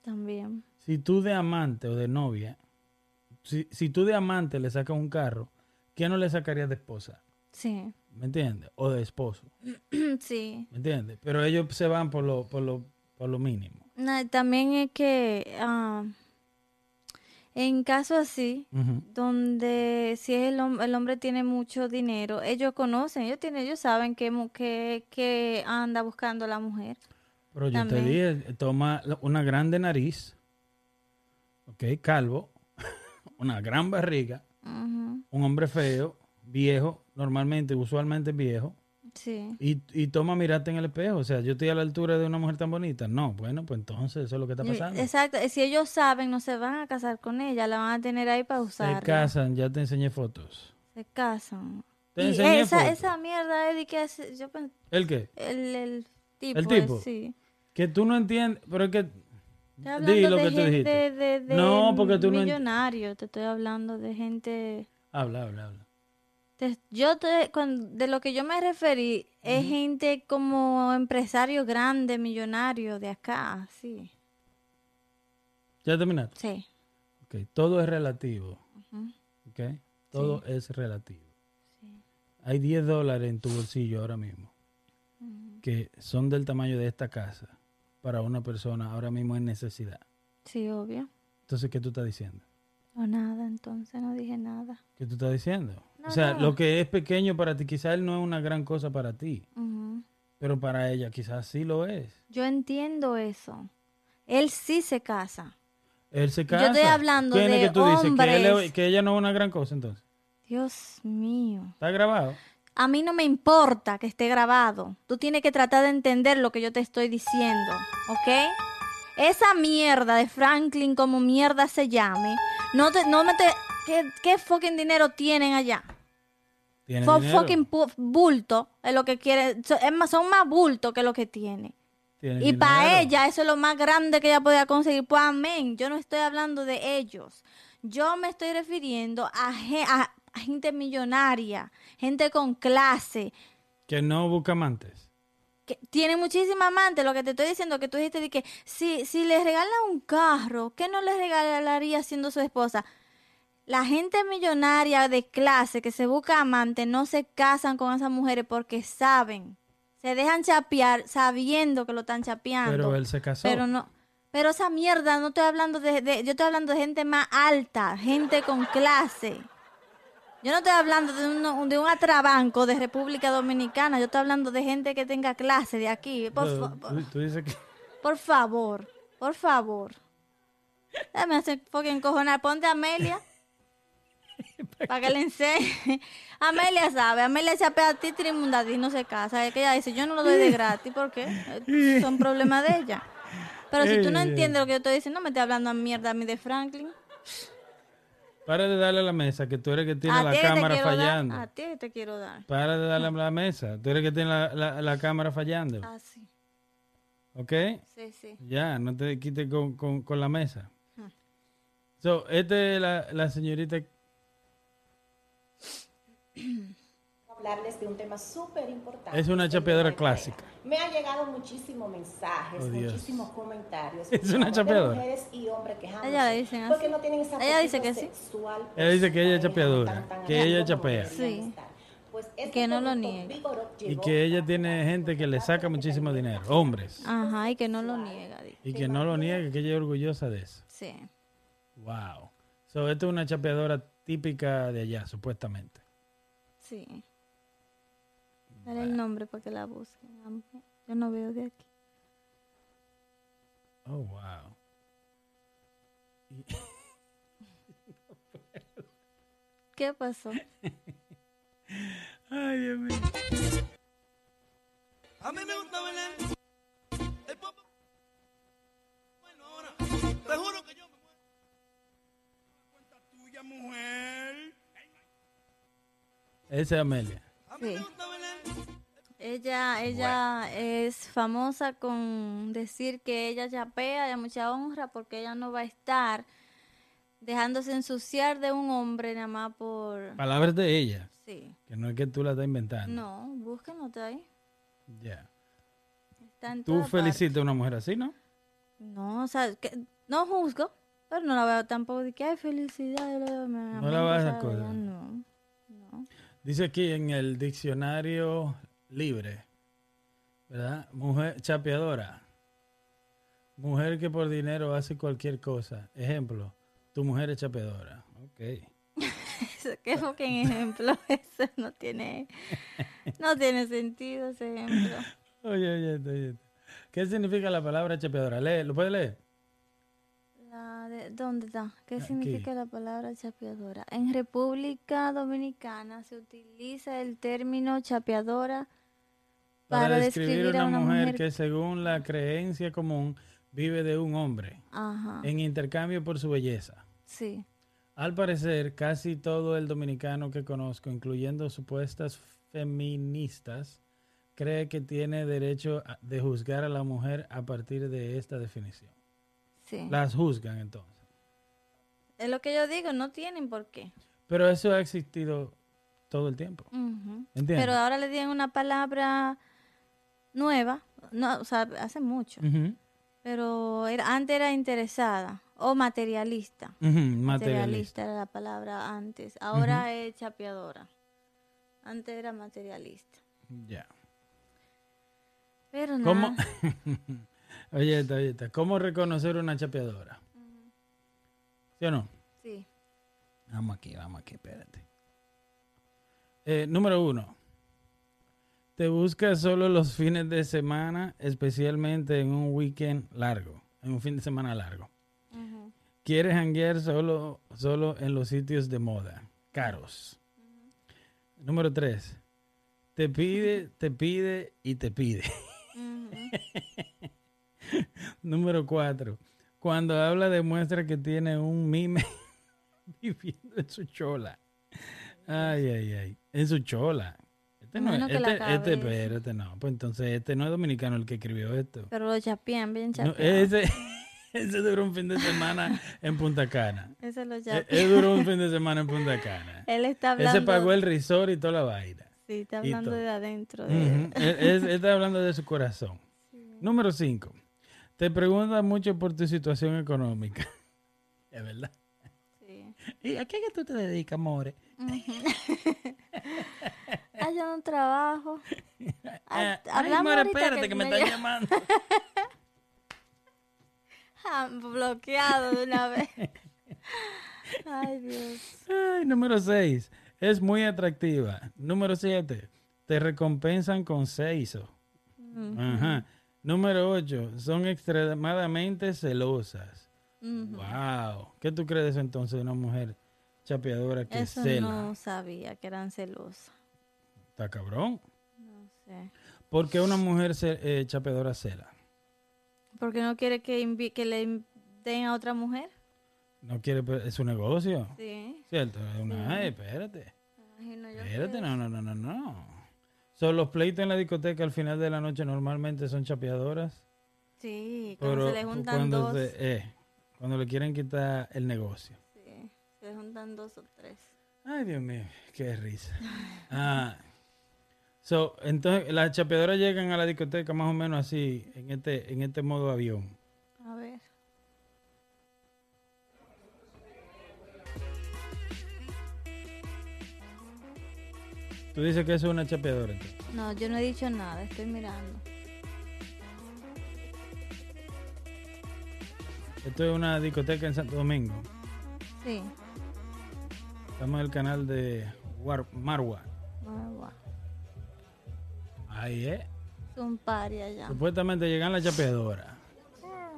también. Si tú de amante o de novia, si, si tú de amante le sacas un carro, ¿qué no le sacarías de esposa? Sí, ¿Me entiendes? O de esposo, sí. ¿me entiendes? Pero ellos se van por lo, por lo, por lo mínimo. Na- también es que ah, en casos así, donde si es el, hom- el hombre tiene mucho dinero, ellos conocen, ellos tienen, ellos saben que, que, que anda buscando la mujer. Pero yo También. te dije, toma una grande nariz, ok, calvo, una gran barriga, un hombre feo, viejo, normalmente, usualmente viejo, Sí, y, y toma mirarte en el espejo. O sea, yo estoy a la altura de una mujer tan bonita. No, bueno, pues entonces eso es lo que está Y- pasando. exacto. Si ellos saben, no se van a casar con ella, la van a tener ahí para Se usarla. casan, ya te enseñé fotos. Se casan. Te Y enseñé esa, fotos. esa mierda, Eddie, que hace- yo ¿El qué? el, el tipo, ¿El tipo? sí. Que tú no entiendes, pero es que... Di lo de que tú gente dijiste. de, de No, porque tú no ent- millonario, te estoy hablando de gente... Habla, habla, habla. Te- yo te, de lo que yo me referí es gente como empresario grande, millonario de acá, sí. ¿Ya terminaste? Sí. Ok, todo es relativo. Ujú. ¿Ok? Todo es relativo. Hay 10 dólares en tu bolsillo ahora mismo. que son del tamaño de esta casa para una persona ahora mismo en necesidad. Sí, obvio. Entonces, ¿qué tú estás diciendo? O nada, entonces no dije nada. ¿Qué tú estás diciendo? O sea, lo que es pequeño para ti, quizás él no es una gran cosa para ti, pero para ella quizás sí lo es. Yo entiendo eso. Él sí se casa. Él se Yo casa. estoy hablando ¿Quién es de que tú dices? Que, él es- hombres. que ella no es una gran cosa, entonces. Dios mío. ¿Está grabado? A mí no me importa que esté grabado. Tú tienes que tratar de entender lo que yo te estoy diciendo, ¿ok? Esa mierda de Franklin, como mierda se llame, no te, no me te, ¿qué, qué fucking dinero tienen allá? Dinero. fucking bulto es lo que quiere, so- es más, son más bulto que lo que tiene. Y para ella eso es lo más grande que ella podía conseguir. Pues amén. Yo no estoy hablando de ellos. Yo me estoy refiriendo a, ge- a- a gente millonaria, gente con clase, Que no busca amantes. que tiene muchísima amante. Lo que te estoy diciendo, que tú dijiste de que si, si le regala un carro, ¿qué no le regalaría siendo su esposa? La gente millonaria de clase que se busca amante no se casan con esas mujeres porque saben. Se dejan chapear sabiendo que lo están chapeando. Pero él se casó. Pero no. Pero esa mierda, no estoy hablando de, de- Yo estoy hablando de gente más alta, gente con clase. Yo no estoy hablando de, uno- de un atrabanco de República Dominicana. Yo estoy hablando de gente que tenga clase de aquí. Por, fa- por, tú, tú dices que... por favor, por favor. Déjame hacer fucking cojonar. Ponte a Amelia. para que le enseñe. Amelia sabe. Amelia chapea a ti Trimundadi y no se casa. Es que ella dice, yo no lo doy de gratis. ¿Por qué? Eh, Son problemas de ella. Pero si tú no entiendes lo que yo estoy diciendo, me estés hablando a mierda a mí de Franklin. Para de darle a la mesa, que tú eres que tiene la cámara fallando. A ti te quiero dar. Para de darle a la mesa. Tú eres que tiene la, la- la cámara fallando. Ah, sí. ¿Ok? Sí, sí. Ya, no te quites con, con- con la mesa. Hmm. So, esta es la, la señorita. Hablarles de un tema súper importante. Es una chapeadora clásica. Me han llegado muchísimos mensajes, Oh, muchísimos comentarios. Es una chapeadora. mujeres y hombres quejándose Ella le dicen así. Porque no tienen esa Ella dice que sí. sexual por Ella dice que ella es chapeadora, tan, tan que ella chapea. Sí. Pues este Que no lo. Vigorok Y que ella tiene gente que le saca muchísimo dinero. Hombres. Ajá, y que no lo niega. di. Y que no lo niegue, que ella es orgullosa de eso. Sí. Wow. So, esto es una chapeadora típica de allá, supuestamente. Sí. Dale el nombre para que la busquen. Yo no veo de aquí. Oh, wow. ¿Qué pasó? Ay, Dios mío. A mí me gusta bailar el pop. Bueno, ahora, te juro que yo me muero. Cuenta tuya, mujer. Esa es Amelia. A mí Sí. me gusta bailar. Ella, ella es famosa con decir que ella chapea y a mucha honra porque ella no va a estar dejándose ensuciar de un hombre nada más por... Palabras de ella, Sí. que no es que tú la estás inventando. No, búsquenlo está ahí. Ya. Tú felicitas a una mujer así, ¿no? No, o sea, que, no juzgo, pero no la veo tampoco de que hay felicidad. No la vas a. No, no. Dice aquí en el diccionario libre, ¿verdad? Mujer chapeadora. Mujer que por dinero hace cualquier cosa. Ejemplo, tu mujer es chapeadora. Ok. Eso, ¿Qué fucking ejemplo? Eso no tiene, no tiene sentido ese ejemplo. Oye, oye, oye. ¿Qué significa la palabra chapeadora? Lee, ¿lo puedes leer? De- ¿Dónde está? ¿Qué Aquí. significa la palabra chapeadora? En República Dominicana se utiliza el término chapeadora Para, describir una, mujer, que según la creencia común vive de un hombre Ajá, en intercambio por su belleza. sí. Al parecer, casi todo el dominicano que conozco, incluyendo supuestas feministas, cree que tiene derecho a- de juzgar a la mujer a partir de esta definición. Sí. Las juzgan entonces. Es lo que yo digo, no tienen por qué. Pero eso ha existido todo el tiempo. ¿Entiendes? Pero ahora le dieron una palabra nueva, no, o sea, hace mucho. Pero era, antes era interesada o materialista. Materialista materialista. era la palabra antes. Ahora es chapeadora. Antes era materialista. Ya. Pero ¿Cómo? oye, esta, oye, esta. ¿Cómo reconocer una chapeadora? ¿Sí o no? Sí. Vamos aquí, vamos aquí, espérate. Eh, número uno. Te buscas solo los fines de semana, especialmente en un weekend largo, en un fin de semana largo. Quieres hanguear solo, solo en los sitios de moda, caros. Número tres. Te pide, te pide y te pide. Número cuatro. Cuando habla demuestra que tiene un mime viviendo en su chola. Ay, ay, ay. En su chola. Este no es, Bueno, este, este, cabeza. espérate, no. Pues entonces este no es dominicano el que escribió esto. Pero lo chapean, bien No, chapeado. ese, ese duró un fin de semana en Punta Cana. Ese lo Eh, chapean. Él duró un fin de semana en Punta Cana. Él está hablando. Ese pagó el resort y toda la vaina. Sí, está hablando de adentro. De... Ujú. él, él- él está hablando de su corazón. Número 5. Te pregunta mucho por tu situación económica. Es verdad. Sí. ¿Y a qué que tú te dedicas, more? Ah, yo no trabajo. Ah, Ay, ahorita espérate que, me me están ll- llamando. Ah, bloqueado de una vez. Ay, Dios. Ay, número 6. Es muy atractiva. Número 7. Te recompensan con seiso. Ajá. Número 8. Son extremadamente celosas. Wow. ¿Qué tú crees entonces de una mujer chapeadora que Eso cela? no sabía que eran celosas. Está cabrón. No sé. ¿Por qué una mujer eh, chapeadora cela? Porque no quiere que, le den a otra mujer. No quiere, pe- es su negocio. Sí. ¿Cierto? Es una, ay, espérate. Imagino yo. Espérate, no, no, no, no, no. Son los pleitos en la discoteca al final de la noche normalmente son chapeadoras. Sí, cuando Pero se le juntan cuando, dos. se- eh, cuando le quieren quitar el negocio. Sí, se juntan dos o tres. Ay, Dios mío, qué risa. Ah, so, entonces, las chapeadoras llegan a la discoteca más o menos así, en este, en este modo avión. Tú dices que eso es una chapeadora. No, yo no he dicho nada, estoy mirando. Esto es una discoteca en Santo Domingo. Sí. Estamos en el canal de War- Marwa. Ah. Ahí es. Es un pari allá. Supuestamente llegan las chapeadoras.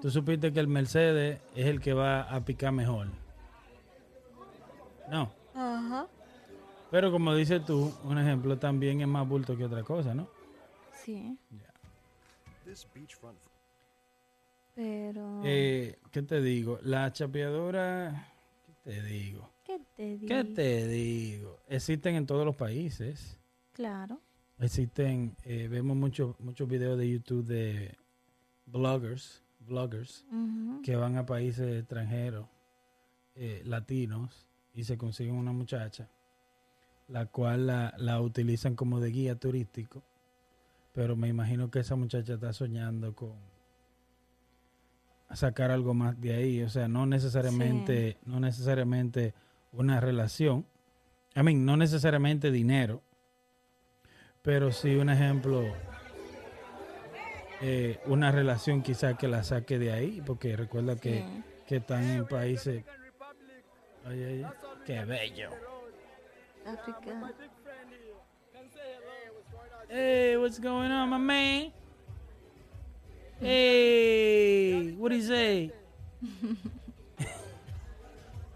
Tú supiste que el Mercedes es el que va a picar mejor. No. Pero como dices tú, un ejemplo también es más bulto que otra cosa, ¿no? Sí. Beachfront Pero. Eh, ¿Qué te digo? La chapeadora, ¿qué te digo? ¿Qué te digo? ¿Qué te digo? Existen en todos los países. Claro. Existen, eh, vemos muchos muchos videos de YouTube de bloggers, bloggers que van a países extranjeros, eh, latinos, y se consiguen una muchacha, la cual la, la utilizan como de guía turístico, pero me imagino que esa muchacha está soñando con sacar algo más de ahí, o sea, no necesariamente, no necesariamente una relación, I mean, no necesariamente dinero, pero sí un ejemplo, eh, una relación quizá que la saque de ahí, porque recuerda que, Sí. que están en países... Ay, ay, qué bello. África. Hey, what's going on, my man? Hey, what do you say?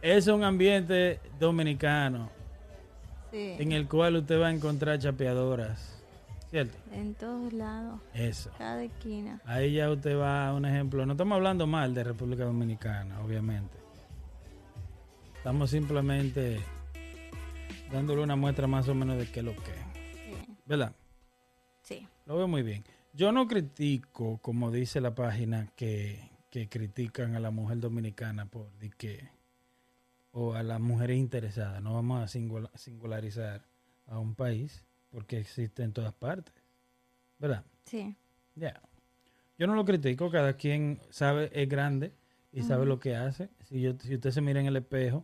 es un ambiente dominicano Sí. en el cual usted va a encontrar chapeadoras, ¿cierto? En todos lados. Eso. Cada esquina. Ahí ya usted va a un ejemplo. No estamos hablando mal de República Dominicana, obviamente. Estamos simplemente dándole una muestra más o menos de qué es lo que es. Sí. ¿Verdad? Sí. Lo veo muy bien. Yo no critico, como dice la página, que, que critican a la mujer dominicana por de que o a las mujeres interesadas. No vamos a singula- singularizar a un país porque existe en todas partes. ¿Verdad? Sí. Ya. Yo no lo critico, cada quien sabe, es grande y sabe lo que hace. Si, yo, si usted se mira en el espejo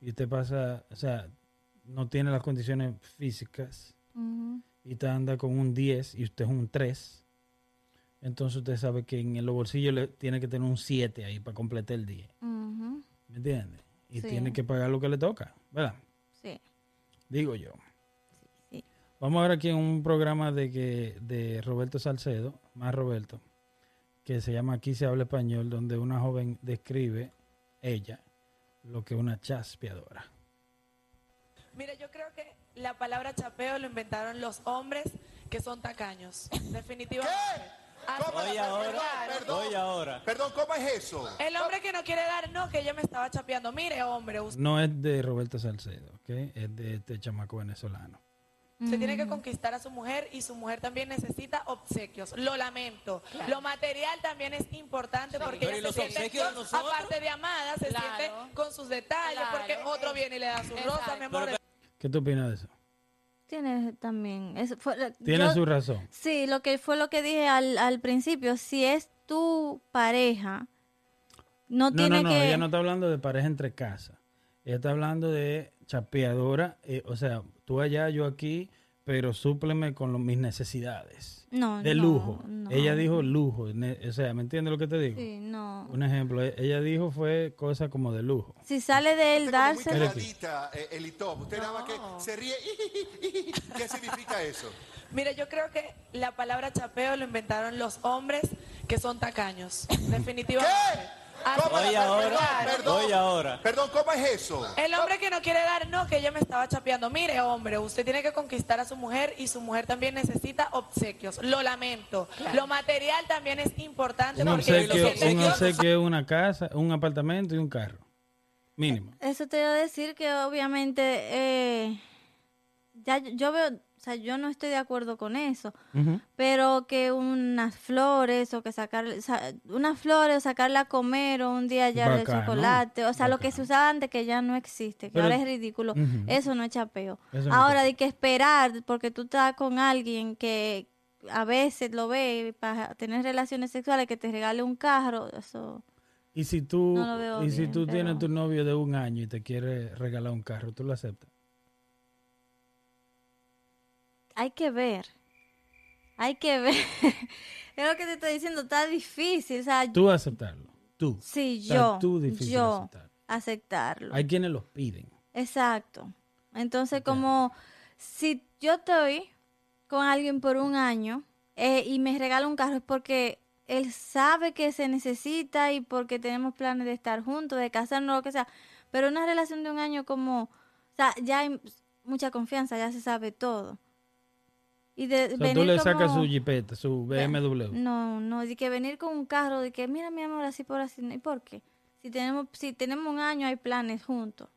y usted pasa, o sea, no tiene las condiciones físicas y te anda con un 10 y usted es un 3, entonces usted sabe que en los bolsillos le tiene que tener un 7 ahí para completar el día. Ujú, ¿Me entiendes? Y Sí. tiene que pagar lo que le toca, ¿verdad? Sí. Digo yo. sí. Vamos a ver aquí en un programa de que de Roberto Salcedo, más Roberto, que se llama Aquí se habla español, donde una joven describe, ella, lo que es una chaspeadora. Mire, yo creo que la palabra chapeo lo inventaron los hombres que son tacaños. Definitivamente. Así- ¿Cómo? Oye ahora. Perdón. ahora. Perdón, ¿cómo es eso? El hombre que no quiere dar, no, que ella me estaba chapeando. Mire, hombre, usted No es de Roberto Salcedo, ¿ok? Es de este chamaco venezolano. tiene que conquistar a su mujer y su mujer también necesita obsequios. Lo lamento. Lo material también es importante porque Pero ¿y ella los se siente, aparte de amada, se Claro. siente con sus detalles Claro. porque otro viene y le da su rosa, mi amor. Pero- ¿Qué tú opinas de eso? Tiene también. Eso fue, Tiene yo- su razón. Sí, lo que fue lo que dije al, al principio. Si es tu pareja, no, No, tiene no, no, que. ella no está hablando de pareja entre casas. Ella está hablando de chapeadora, eh, o sea, tú allá, yo aquí, pero súpleme con lo- mis necesidades. No, De no, lujo. no. Ella dijo lujo, o sea, ¿me entiendes lo que te digo? Sí, no. Un ejemplo, e- ella dijo fue cosa como de lujo. Si sale de él como muy eh, Elitop. Usted nada más que se ríe. ¿Qué significa eso? Mire, yo creo que la palabra chapeo lo inventaron los hombres que son tacaños. Definitivamente. Así- ¿Cómo? Oye ahora, Perdón. ahora. Perdón, ¿cómo es eso? El hombre que no quiere dar, no, que ella me estaba chapeando. Mire, hombre, usted tiene que conquistar a su mujer y su mujer también necesita obsequios. Lo lamento. Lo material también es importante Un porque obsequio, los un obsequios- obsequio es una casa, un apartamento y un carro. Mínimo. Eso te iba a decir que obviamente eh, ya yo- veo, sea, yo no estoy de acuerdo con eso, pero que unas flores o que sacar sa- unas flores o sacarla a comer o un día ya de chocolate, o sea, lo que se usaba antes que ya no existe, que Pero- ahora es ridículo, eso no es chapeo. Eso ahora de que esperar porque tú estás con alguien que a veces lo ve para tener relaciones sexuales que te regale un carro, eso Y si tú, No y si tú tienes tu novio de un año y te quiere regalar un carro, ¿tú lo aceptas? Hay que ver. Hay que ver. es lo que te estoy diciendo, está difícil. O sea, Tú aceptarlo. Tú. sí, Está yo. tú difícil yo aceptarlo. aceptarlo. Hay quienes los piden. Exacto. Entonces, como si yo estoy con alguien por un año eh, y me regala un carro es porque él sabe que se necesita y porque tenemos planes de estar juntos, de casarnos, lo que sea. Pero una relación de un año como, o sea, ya hay mucha confianza, ya se sabe todo. Y de O sea, venir tú le sacas como- su jipeta, su BMW. no, no, de que venir con un carro, de que mira mi amor, así por así, ¿y por qué? Si tenemos, si tenemos un año hay planes juntos,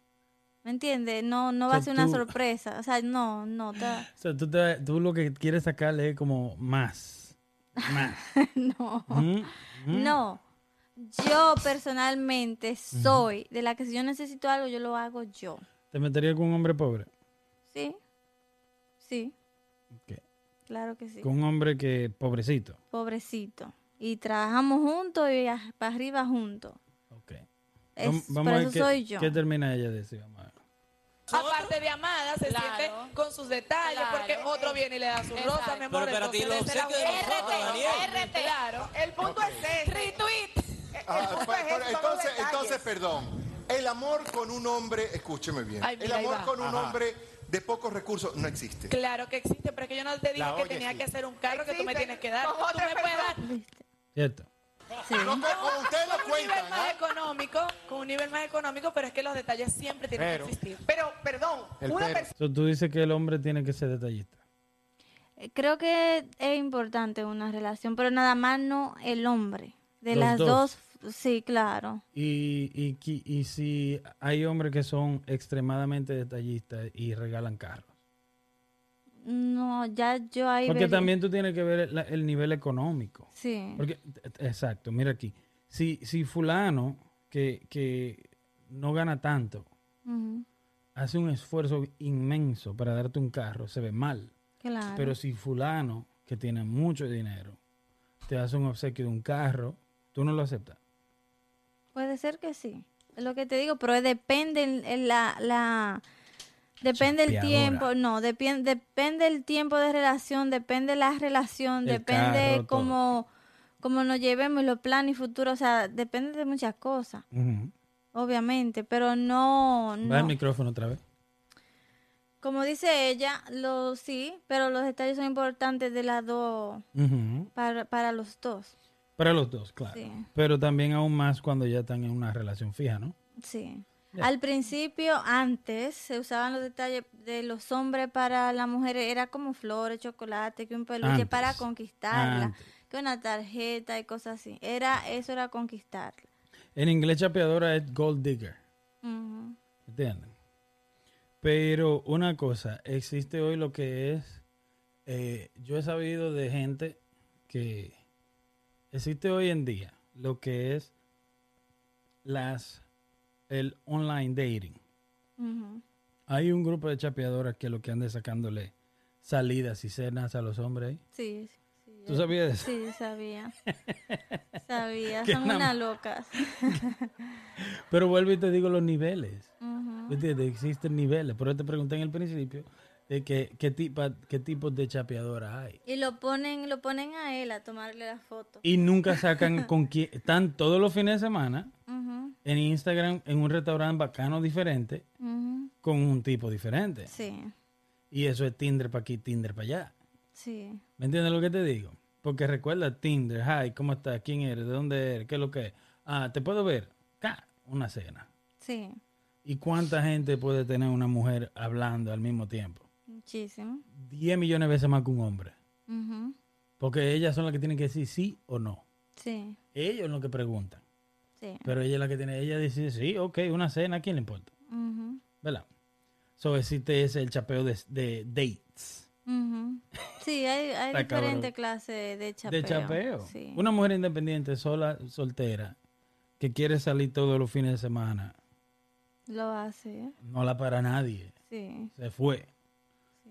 ¿me entiendes? No, no va a ser una sorpresa, o sea, no, no, está- O sea, tú, te- tú lo que quieres sacarle es como más. Más. no, Mm, mm. no. Yo personalmente soy de la que si yo necesito algo, yo lo hago yo, ¿Te meterías con un hombre pobre? ¿sí? Sí, Ok. Claro que sí, Con un hombre que pobrecito. pobrecito. Y trabajamos juntos y para arriba juntos. Ok. Es, Vam- por a ver eso qué, soy yo. qué termina ella de decir. Vamos a ver. Aparte de amada, se Claro. siente con sus detalles Claro. porque otro viene y le da su rosa, Exacto. mi amor. Pero espérate, ¿y los entonces debe ser obsequios de algo- nosotros, Daniel? RT. Claro. El punto es ese. Retweet. Ah, punto es son los entonces, entonces, perdón. El amor con un hombre, escúcheme bien. Ay, el mira, amor con un hombre de pocos recursos no existe. Claro que existe, pero es que yo no te dije La que tenía sí. que hacer un carro que tú me Existe. tienes que dar. Con Tú otra me puedes dar. ¿Cierto? Sí. No, que- como ustedes lo con un nivel cuentan, más ¿ah? económico, con un nivel más económico, pero es que los detalles siempre tienen Pero. que existir. Pero, perdón, El una pero. persona So, tú dices que el hombre tiene que ser detallista. Eh, Creo que es importante una relación, pero nada más no el hombre. De Los las dos. dos. Sí, claro. Y, y, y si hay hombres que son extremadamente detallistas y regalan carros. No, ya yo ahí Porque también tú tienes que ver el, el nivel económico. Sí. Porque, exacto, mira aquí. Si, si fulano que, que no gana tanto hace un esfuerzo inmenso para darte un carro, se ve mal. claro. Pero si fulano que tiene mucho dinero te hace un obsequio de un carro, tú no lo aceptas. Puede ser que sí. Es lo que te digo, pero depende el- el- la, la depende el tiempo, no, depende depende el tiempo de relación, depende la relación, El depende carro, todo. como como nos llevemos, los planes y futuro, o sea, depende de muchas cosas, obviamente, pero no, Va el no. micrófono otra vez. Como dice ella, lo sí, pero los detalles son importantes de las dos, para, para los dos. Para los dos, claro. Sí. Pero también aún más cuando ya están en una relación fija, ¿no? Sí. Al principio, antes, se usaban los detalles de los hombres para la mujer, era como flores, chocolate, que un peluche Antes. para conquistarla, Antes. que una tarjeta y cosas así. Era, eso era conquistarla. En inglés chapeadora es gold digger. Ujú. ¿Entienden? Pero una cosa, existe hoy lo que es, eh, yo he sabido de gente que existe hoy en día lo que es las el online dating. Hay un grupo de chapeadoras que lo que anda sacándole salidas y cenas a los hombres. Sí, sí, ¿Tú yo- sabías eso? Sí, sabía. sabía, Que son una- unas locas. Pero vuelvo y te digo los niveles. ¿Me entiendes? Existen niveles. Por eso te pregunté en el principio de que, qué, tipo, qué tipos de chapeadoras hay. Y lo ponen, lo ponen a él a tomarle la foto. Y nunca sacan con quién. Están todos los fines de semana en Instagram en un restaurante bacano diferente con un tipo diferente. Sí, Y eso es Tinder para aquí, Tinder para allá. sí. ¿Me entiendes lo que te digo? Porque recuerda Tinder, hi, ¿cómo estás? ¿Quién eres? ¿De dónde eres? ¿Qué es lo que es? Ah, ¿te puedo ver? Ca, Una cena. Sí, ¿Y cuánta gente puede tener una mujer hablando al mismo tiempo? Muchísimo. 10 millones de veces más que un hombre. Porque ellas son las que tienen que decir sí o no. Sí, Ellos son los que preguntan. sí. Pero ella es la que tiene, ella dice sí, ok, una cena, ¿a quién le importa? Ujú, ¿Verdad? So existe ese el chapeo de, de dates. Sí, hay, hay diferentes clases de chapeo. De chapeo. Sí. Una mujer independiente, sola, soltera, que quiere salir todos los fines de semana, Lo hace, no la para nadie. sí. Se fue.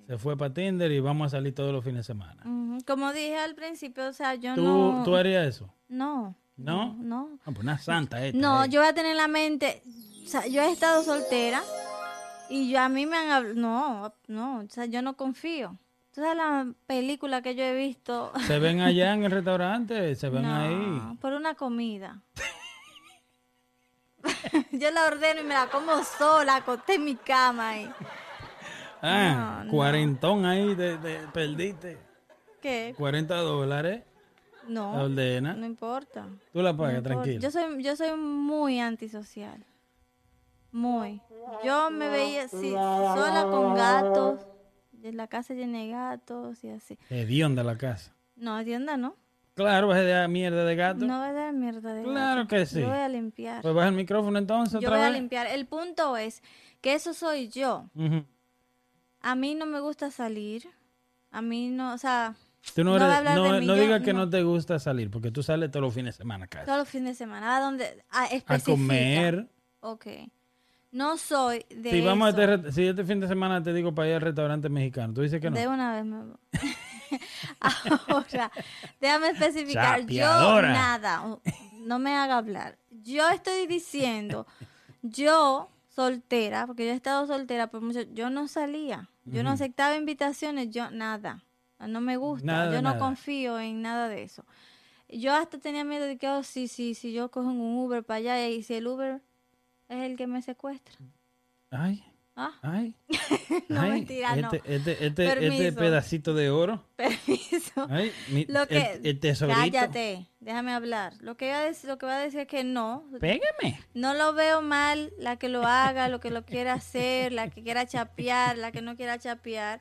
Se fue para Tinder y vamos a salir todos los fines de semana. Como dije al principio, o sea, yo ¿Tú, no... ¿Tú harías eso? No. ¿No? No. Ah, pues una santa esta. No, eh. yo voy a tener en la mente, o sea, yo he estado soltera y yo a mí me han hablado, no, no, o sea, yo no confío. Tú sabes la película que yo he visto, Se ven allá en el restaurante, se ven no, ahí. por una comida. yo la ordeno y me la como sola, acosté en mi cama ahí. Ah, No, no. cuarentón ahí, de, de- perdiste. ¿Qué? 40 dólares, la No, ordena. no importa. Tú la No pagas, importa. tranquilo. Yo soy, yo soy muy antisocial. Muy. Yo me veía así, sola con gatos, en la casa llena de gatos y así. Hedionda la casa. No, tienda no. Claro, vas a dar mierda de gato. No voy a dar mierda de Claro gato. que sí. Yo voy a limpiar. Pues baja el micrófono entonces Yo otra voy a limpiar. El punto es que eso soy yo. Ujú. A mí no me gusta salir. A mí no, o sea, Tú no, No eres, no, no yo digas que no. te gusta salir, porque tú sales todos los fines de semana casi. todos los fines de semana. ¿A dónde? A, comer. Ok. No soy de Si vamos a este, si este fin de semana te digo para ir al restaurante mexicano, tú dices que no. De una vez me voy. Ahora, déjame especificar. Yo Chapeadora. nada, no me haga hablar. Yo estoy diciendo, yo soltera, porque yo he estado soltera por mucho, yo no salía, yo no aceptaba invitaciones, yo nada, no me gusta, Nada yo no confío en nada de eso. Yo hasta tenía miedo de que, oh, sí, sí, si yo cojo un Uber para allá y si el Uber es el que me secuestra. Ay, Ah, ay. No, ay, mentira, no. este, Este, este, este pedacito de oro. permiso. Ay, mi- Lo que, el, el tesorito. cállate, déjame hablar. Lo que, voy a decir, lo que voy a decir es que no, Pégame. no lo veo mal la que lo haga, lo que lo quiera hacer, la que quiera chapear, la que no quiera chapear.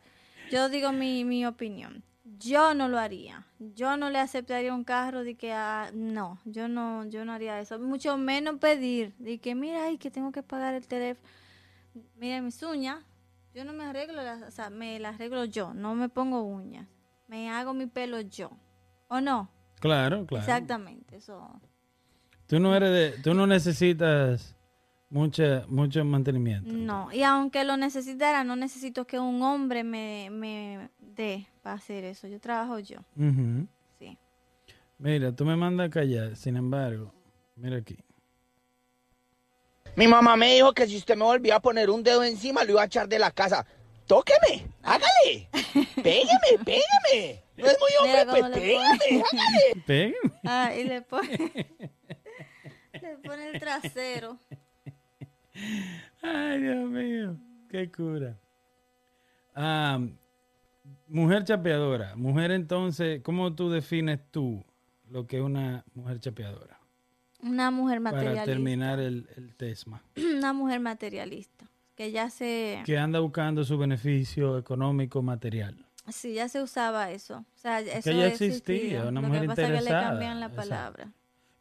Yo digo mi, mi opinión. Yo no lo haría. Yo no le aceptaría un carro de que ah, no, yo no, yo no haría eso. Mucho menos pedir de que mira, ay, que tengo que pagar el teléfono. Mira mis uñas, yo no me arreglo, las, o sea, me las arreglo yo, no me pongo uñas. Me hago mi pelo yo. ¿O no? Claro, claro. Exactamente, eso. Tú no eres de, tú no necesitas mucha, mucho mantenimiento. No, y aunque lo necesitara, no necesito que un hombre me, me dé para hacer eso. Yo trabajo yo, Ujú. sí. Mira, tú me mandas a callar, sin embargo, mira aquí. Mi mamá me dijo que si usted me volvía a poner un dedo encima, lo iba a echar de la casa. tóqueme, hágale. Pégame, pégame. No es muy hombre, Mira pues pégame, hágale. Pégame. Ah, y le pone, le pone el trasero. Ay, Dios mío, qué cura. Ah, mujer chapeadora. Mujer entonces, ¿cómo tú defines tú lo que es una mujer chapeadora? Una mujer Para materialista. terminar el, el tesma. Una mujer materialista. Que ya se... Que anda buscando su beneficio económico material. Sí, ya se usaba eso. O sea, eso ya existía. existía, una Lo mujer que pasa es que le cambian la exacto. palabra.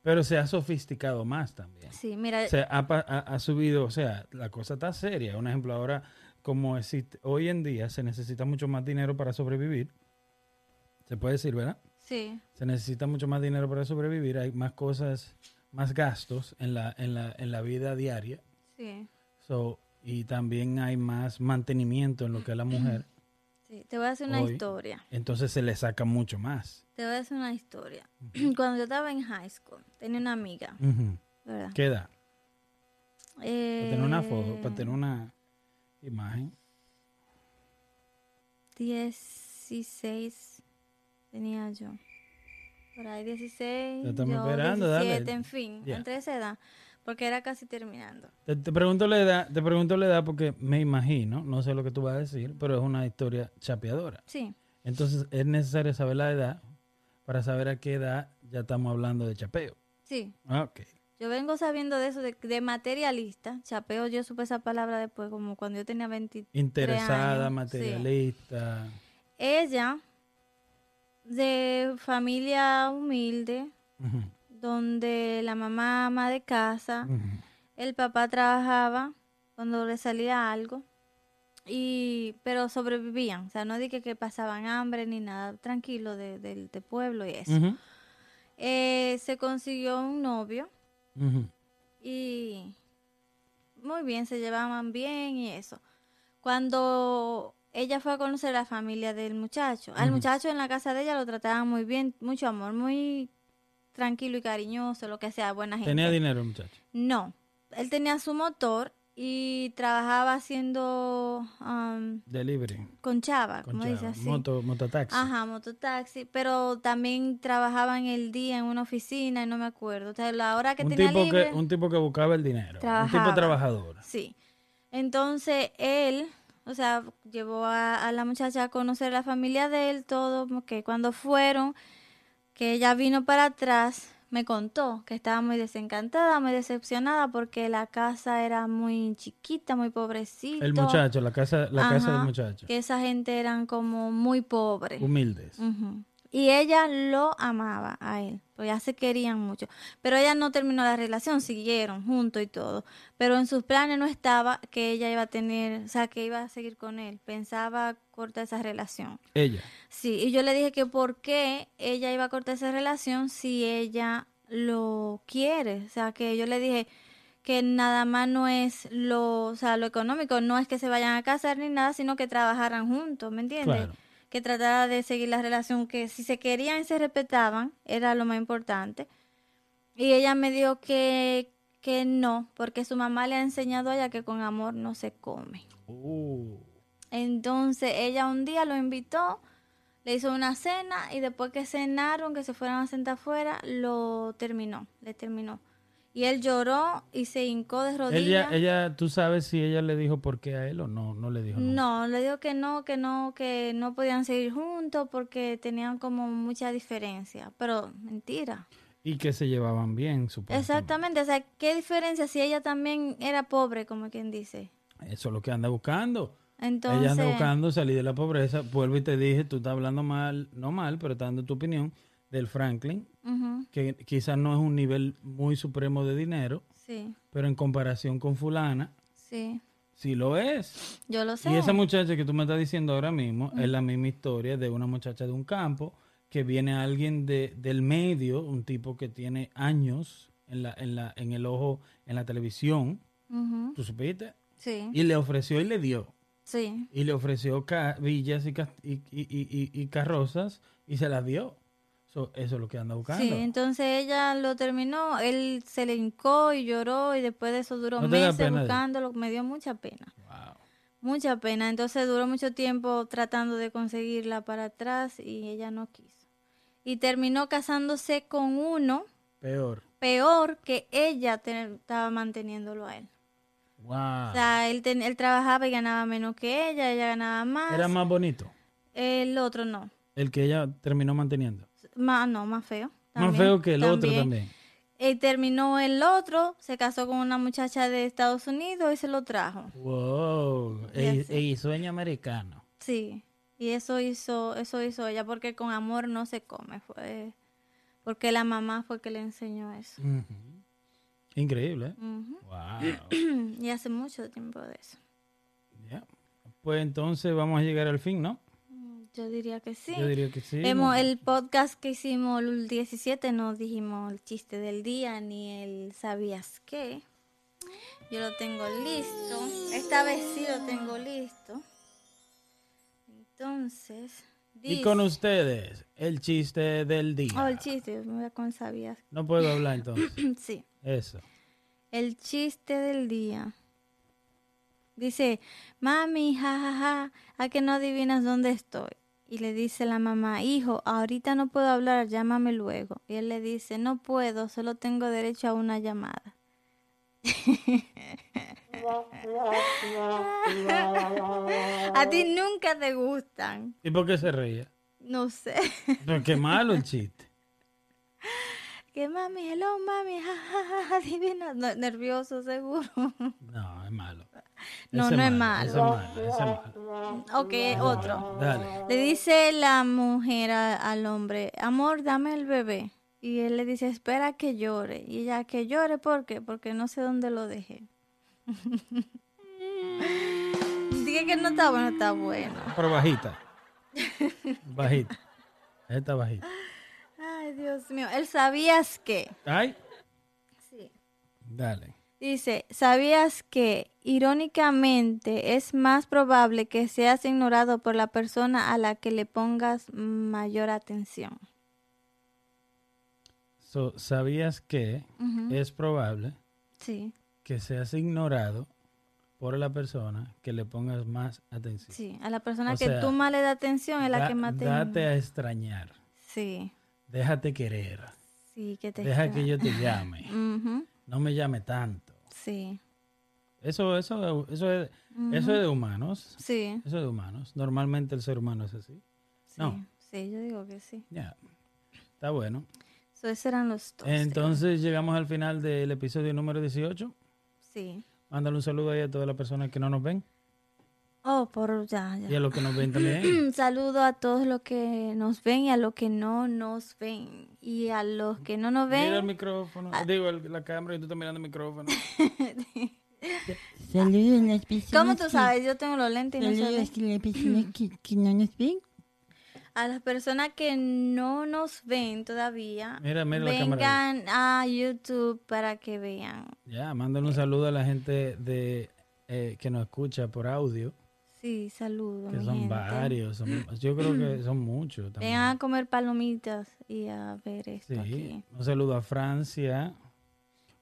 Pero se ha sofisticado más también. Sí, mira, se ha, ha- ha subido, o sea, la cosa está seria. Un ejemplo, ahora, como existe, hoy en día se necesita mucho más dinero para sobrevivir. Se puede decir, ¿verdad? sí, Se necesita mucho más dinero para sobrevivir. Hay más cosas, más gastos en la, en la, en la vida diaria. sí, So, y también hay más mantenimiento en lo que es la mujer. sí. Te voy a hacer una Hoy. historia. Entonces se le saca mucho más. Te voy a hacer una historia. Cuando yo estaba en high school, tenía una amiga. ¿verdad? ¿Qué edad? Eh, Para tener una foto, para tener una imagen. 16 tenía yo. Por ahí 16, Ya estamos yo esperando, dale. 17, en fin, entre esa edad, porque era casi terminando. Te, te pregunto la edad, te pregunto la edad porque me imagino, no sé lo que tú vas a decir, pero es una historia chapeadora. Sí, Entonces es necesario saber la edad para saber a qué edad ya estamos hablando de chapeo. sí. Ok. Yo vengo sabiendo de eso, de, de materialista. Chapeo, yo supe esa palabra después, como cuando yo tenía 23 Interesada, años. Sí. materialista. Ella, de familia humilde, donde la mamá ama de casa, el papá trabajaba cuando le salía algo, y pero sobrevivían. O sea, no dije que pasaban hambre ni nada, tranquilo de- del de pueblo y eso. Eh, se consiguió un novio. y muy bien, se llevaban bien y eso. Cuando ella fue a conocer a la familia del muchacho, al muchacho en la casa de ella lo trataban muy bien, mucho amor, muy tranquilo y cariñoso, lo que sea, buena gente. Tenía dinero el muchacho. No, él tenía su motor y trabajaba haciendo um, Delivery. con chava, Con como dice así. Moto, mototaxi. Ajá, mototaxi, pero también trabajaba en el día en una oficina y no me acuerdo. O sea, la hora que un, tenía tipo libre. que, un tipo que buscaba el dinero. Un tipo trabajador. Sí. Entonces él, o sea, llevó a, a la muchacha a conocer la familia de él, todo, que cuando fueron, que ella vino para atrás, me contó que estaba muy desencantada, muy decepcionada porque la casa era muy chiquita, muy pobrecita. El muchacho, la casa, la casa del muchacho. Que esa gente eran como muy pobres. Humildes. Ujú. Y ella lo amaba a él, pues ya se querían mucho. Pero ella no terminó la relación, siguieron juntos y todo. Pero en sus planes no estaba que ella iba a tener, o sea, que iba a seguir con él. Pensaba cortar esa relación. Ella. Sí, y yo le dije que por qué ella iba a cortar esa relación si ella lo quiere. O sea, que yo le dije que nada más no es lo, o sea, lo económico, no es que se vayan a casar ni nada, sino que trabajaran juntos, ¿me entiendes? Claro. Que tratara de seguir la relación, que si se querían y se respetaban, era lo más importante. Y ella me dijo que, que no, porque su mamá le ha enseñado a ella que con amor no se come. Uh, Entonces ella un día lo invitó, le hizo una cena y después que cenaron, que se fueron a sentar afuera, lo terminó, le terminó. Y él lloró y se hincó de ella, rodillas. ella, ¿tú sabes si ella le dijo por qué a él o no? No le dijo nunca. No, le dijo que no, que no, que no podían seguir juntos porque tenían como mucha diferencia. Pero mentira. Y que se llevaban bien, supongo. Exactamente. O sea, ¿qué diferencia si ella también era pobre, como quien dice? Eso es lo que anda buscando. Entonces, Ella anda buscando salir de la pobreza. Vuelvo y te dije, tú estás hablando mal, no mal, pero estás dando tu opinión del Franklin, que quizás no es un nivel muy supremo de dinero, sí, pero en comparación con fulana, sí, sí lo es. yo lo sé. Y esa muchacha que tú me estás diciendo ahora mismo es la misma historia de una muchacha de un campo que viene alguien de, del medio, un tipo que tiene años en, la, en, la, en el ojo, en la televisión, ¿tú supiste? Sí, Y le ofreció y le dio. sí. Y le ofreció villas y- y- y- y carrozas y se las dio. So, eso es lo que anda buscando. Sí, entonces ella lo terminó, él se le hincó y lloró y después de eso duró ¿No te da meses buscándolo, me dio mucha pena. Wow. Mucha pena. Entonces duró mucho tiempo tratando de conseguirla para atrás y ella no quiso. Y terminó casándose con uno Peor. peor que ella te- estaba manteniéndolo a él. Wow. O sea, él, ten- él trabajaba y ganaba menos que ella, ella ganaba más. Era más bonito. El otro no. El que ella terminó manteniendo. Más, no, más feo. más feo que el otro también. Y terminó el otro, se casó con una muchacha de Estados Unidos y se lo trajo. Wow. Y sueño americano. Sí. Y eso hizo, eso hizo ella porque con amor no se come, fue porque la mamá fue que le enseñó eso. Increíble, ¿eh? Wow. Y hace mucho tiempo de eso. Ya. Pues entonces vamos a llegar al fin, ¿no? Yo diría que sí. Yo diría que sí. Hemos, el podcast que hicimos el 17 no dijimos el chiste del día ni el sabías qué. Yo lo tengo listo. Esta vez sí lo tengo listo. Entonces, Y con ustedes, el chiste del día. Oh, el chiste, me voy a con sabías. No puedo hablar entonces. sí. Eso. El chiste del día. Dice, mami, jajaja, ¿a que no adivinas dónde estoy? Y le dice la mamá, hijo, ahorita no puedo hablar, llámame luego. Y él le dice, no puedo, solo tengo derecho a una llamada. a ti nunca te gustan. ¿Y por qué se reía? No sé. Pero qué malo el chiste. que mami, hello, mami, jajaja, adivina. No, nervioso, seguro. No, es malo. No, Ese no es Ese es malo. malo, ese es malo. ok, otro. Dale. Le dice la mujer a- al hombre, amor, dame el bebé. Y él le dice, espera que llore. Y ella, que llore, ¿por qué? Porque no sé dónde lo dejé. Dije que no está bueno, está bueno. Pero bajita. Bajita. Esta bajita. Ay, Dios mío. Él sabías que. Ay. Sí. Dale. Dice, ¿sabías que irónicamente es más probable que seas ignorado por la persona a la que le pongas mayor atención? So, ¿Sabías que es probable Sí, que seas ignorado por la persona que le pongas más atención? sí. A la persona O que sea, tú más le das atención es la que más te... Date a extrañar. Sí, Déjate querer. sí, que te... Deja que yo te llame. No me llame tanto. Sí, Eso, eso, eso, es, eso es de humanos. sí, Eso es de humanos. Normalmente el ser humano es así. sí. No. Sí, yo digo que sí. Ya. Está bueno. So, esos eran los dos. Entonces llegamos al final del episodio número 18. Sí. Mándale un saludo ahí a todas las personas que no nos ven Oh, por ya, ya. y a los que nos ven también. Un saludo a todos los que nos ven y a los que no nos ven. Y a los que no nos Mira el ven, micrófono. Ah. Digo, el- la cámara y tú estás mirando el micrófono. Saludos las personas. ¿cómo tú sabes? Yo tengo los lentes y no se Saludos a las personas que, que no nos ven. A las personas que no nos ven todavía, Mira, mira la cámara. vengan a YouTube para que vean. Ya, mándale un saludo a la gente de eh, que nos escucha por audio, Sí, saludos, que mi son gente. varios. son- yo creo que son muchos también. Vengan a comer palomitas y a ver esto Sí, aquí. un saludo a Francia,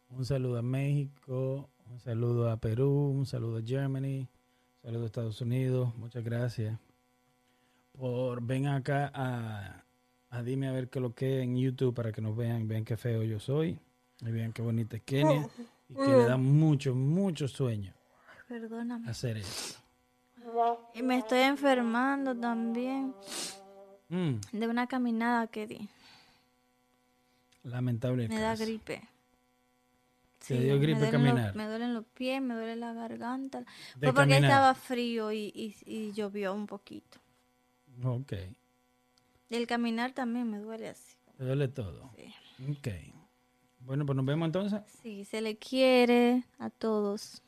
un saludo a México, un saludo a Perú, un saludo a Germany, un saludo a Estados Unidos. Muchas gracias por ven acá a, a dime a ver qué lo que en YouTube para que nos vean, vean qué feo yo soy, y vean qué bonita es Kenia y que le da mucho, mucho sueño Perdóname. hacer eso. Y me estoy enfermando también Mm, de una caminada que di. lamentable Me da caso. Sí, Te dio me caminar. Me duelen los pies, me duele la garganta. Fue porque estaba frío y, y, llovió un poquito. Ok. El caminar también me duele así. Te duele todo. Sí. Ok. Bueno, pues nos vemos entonces. Sí, se le quiere a todos.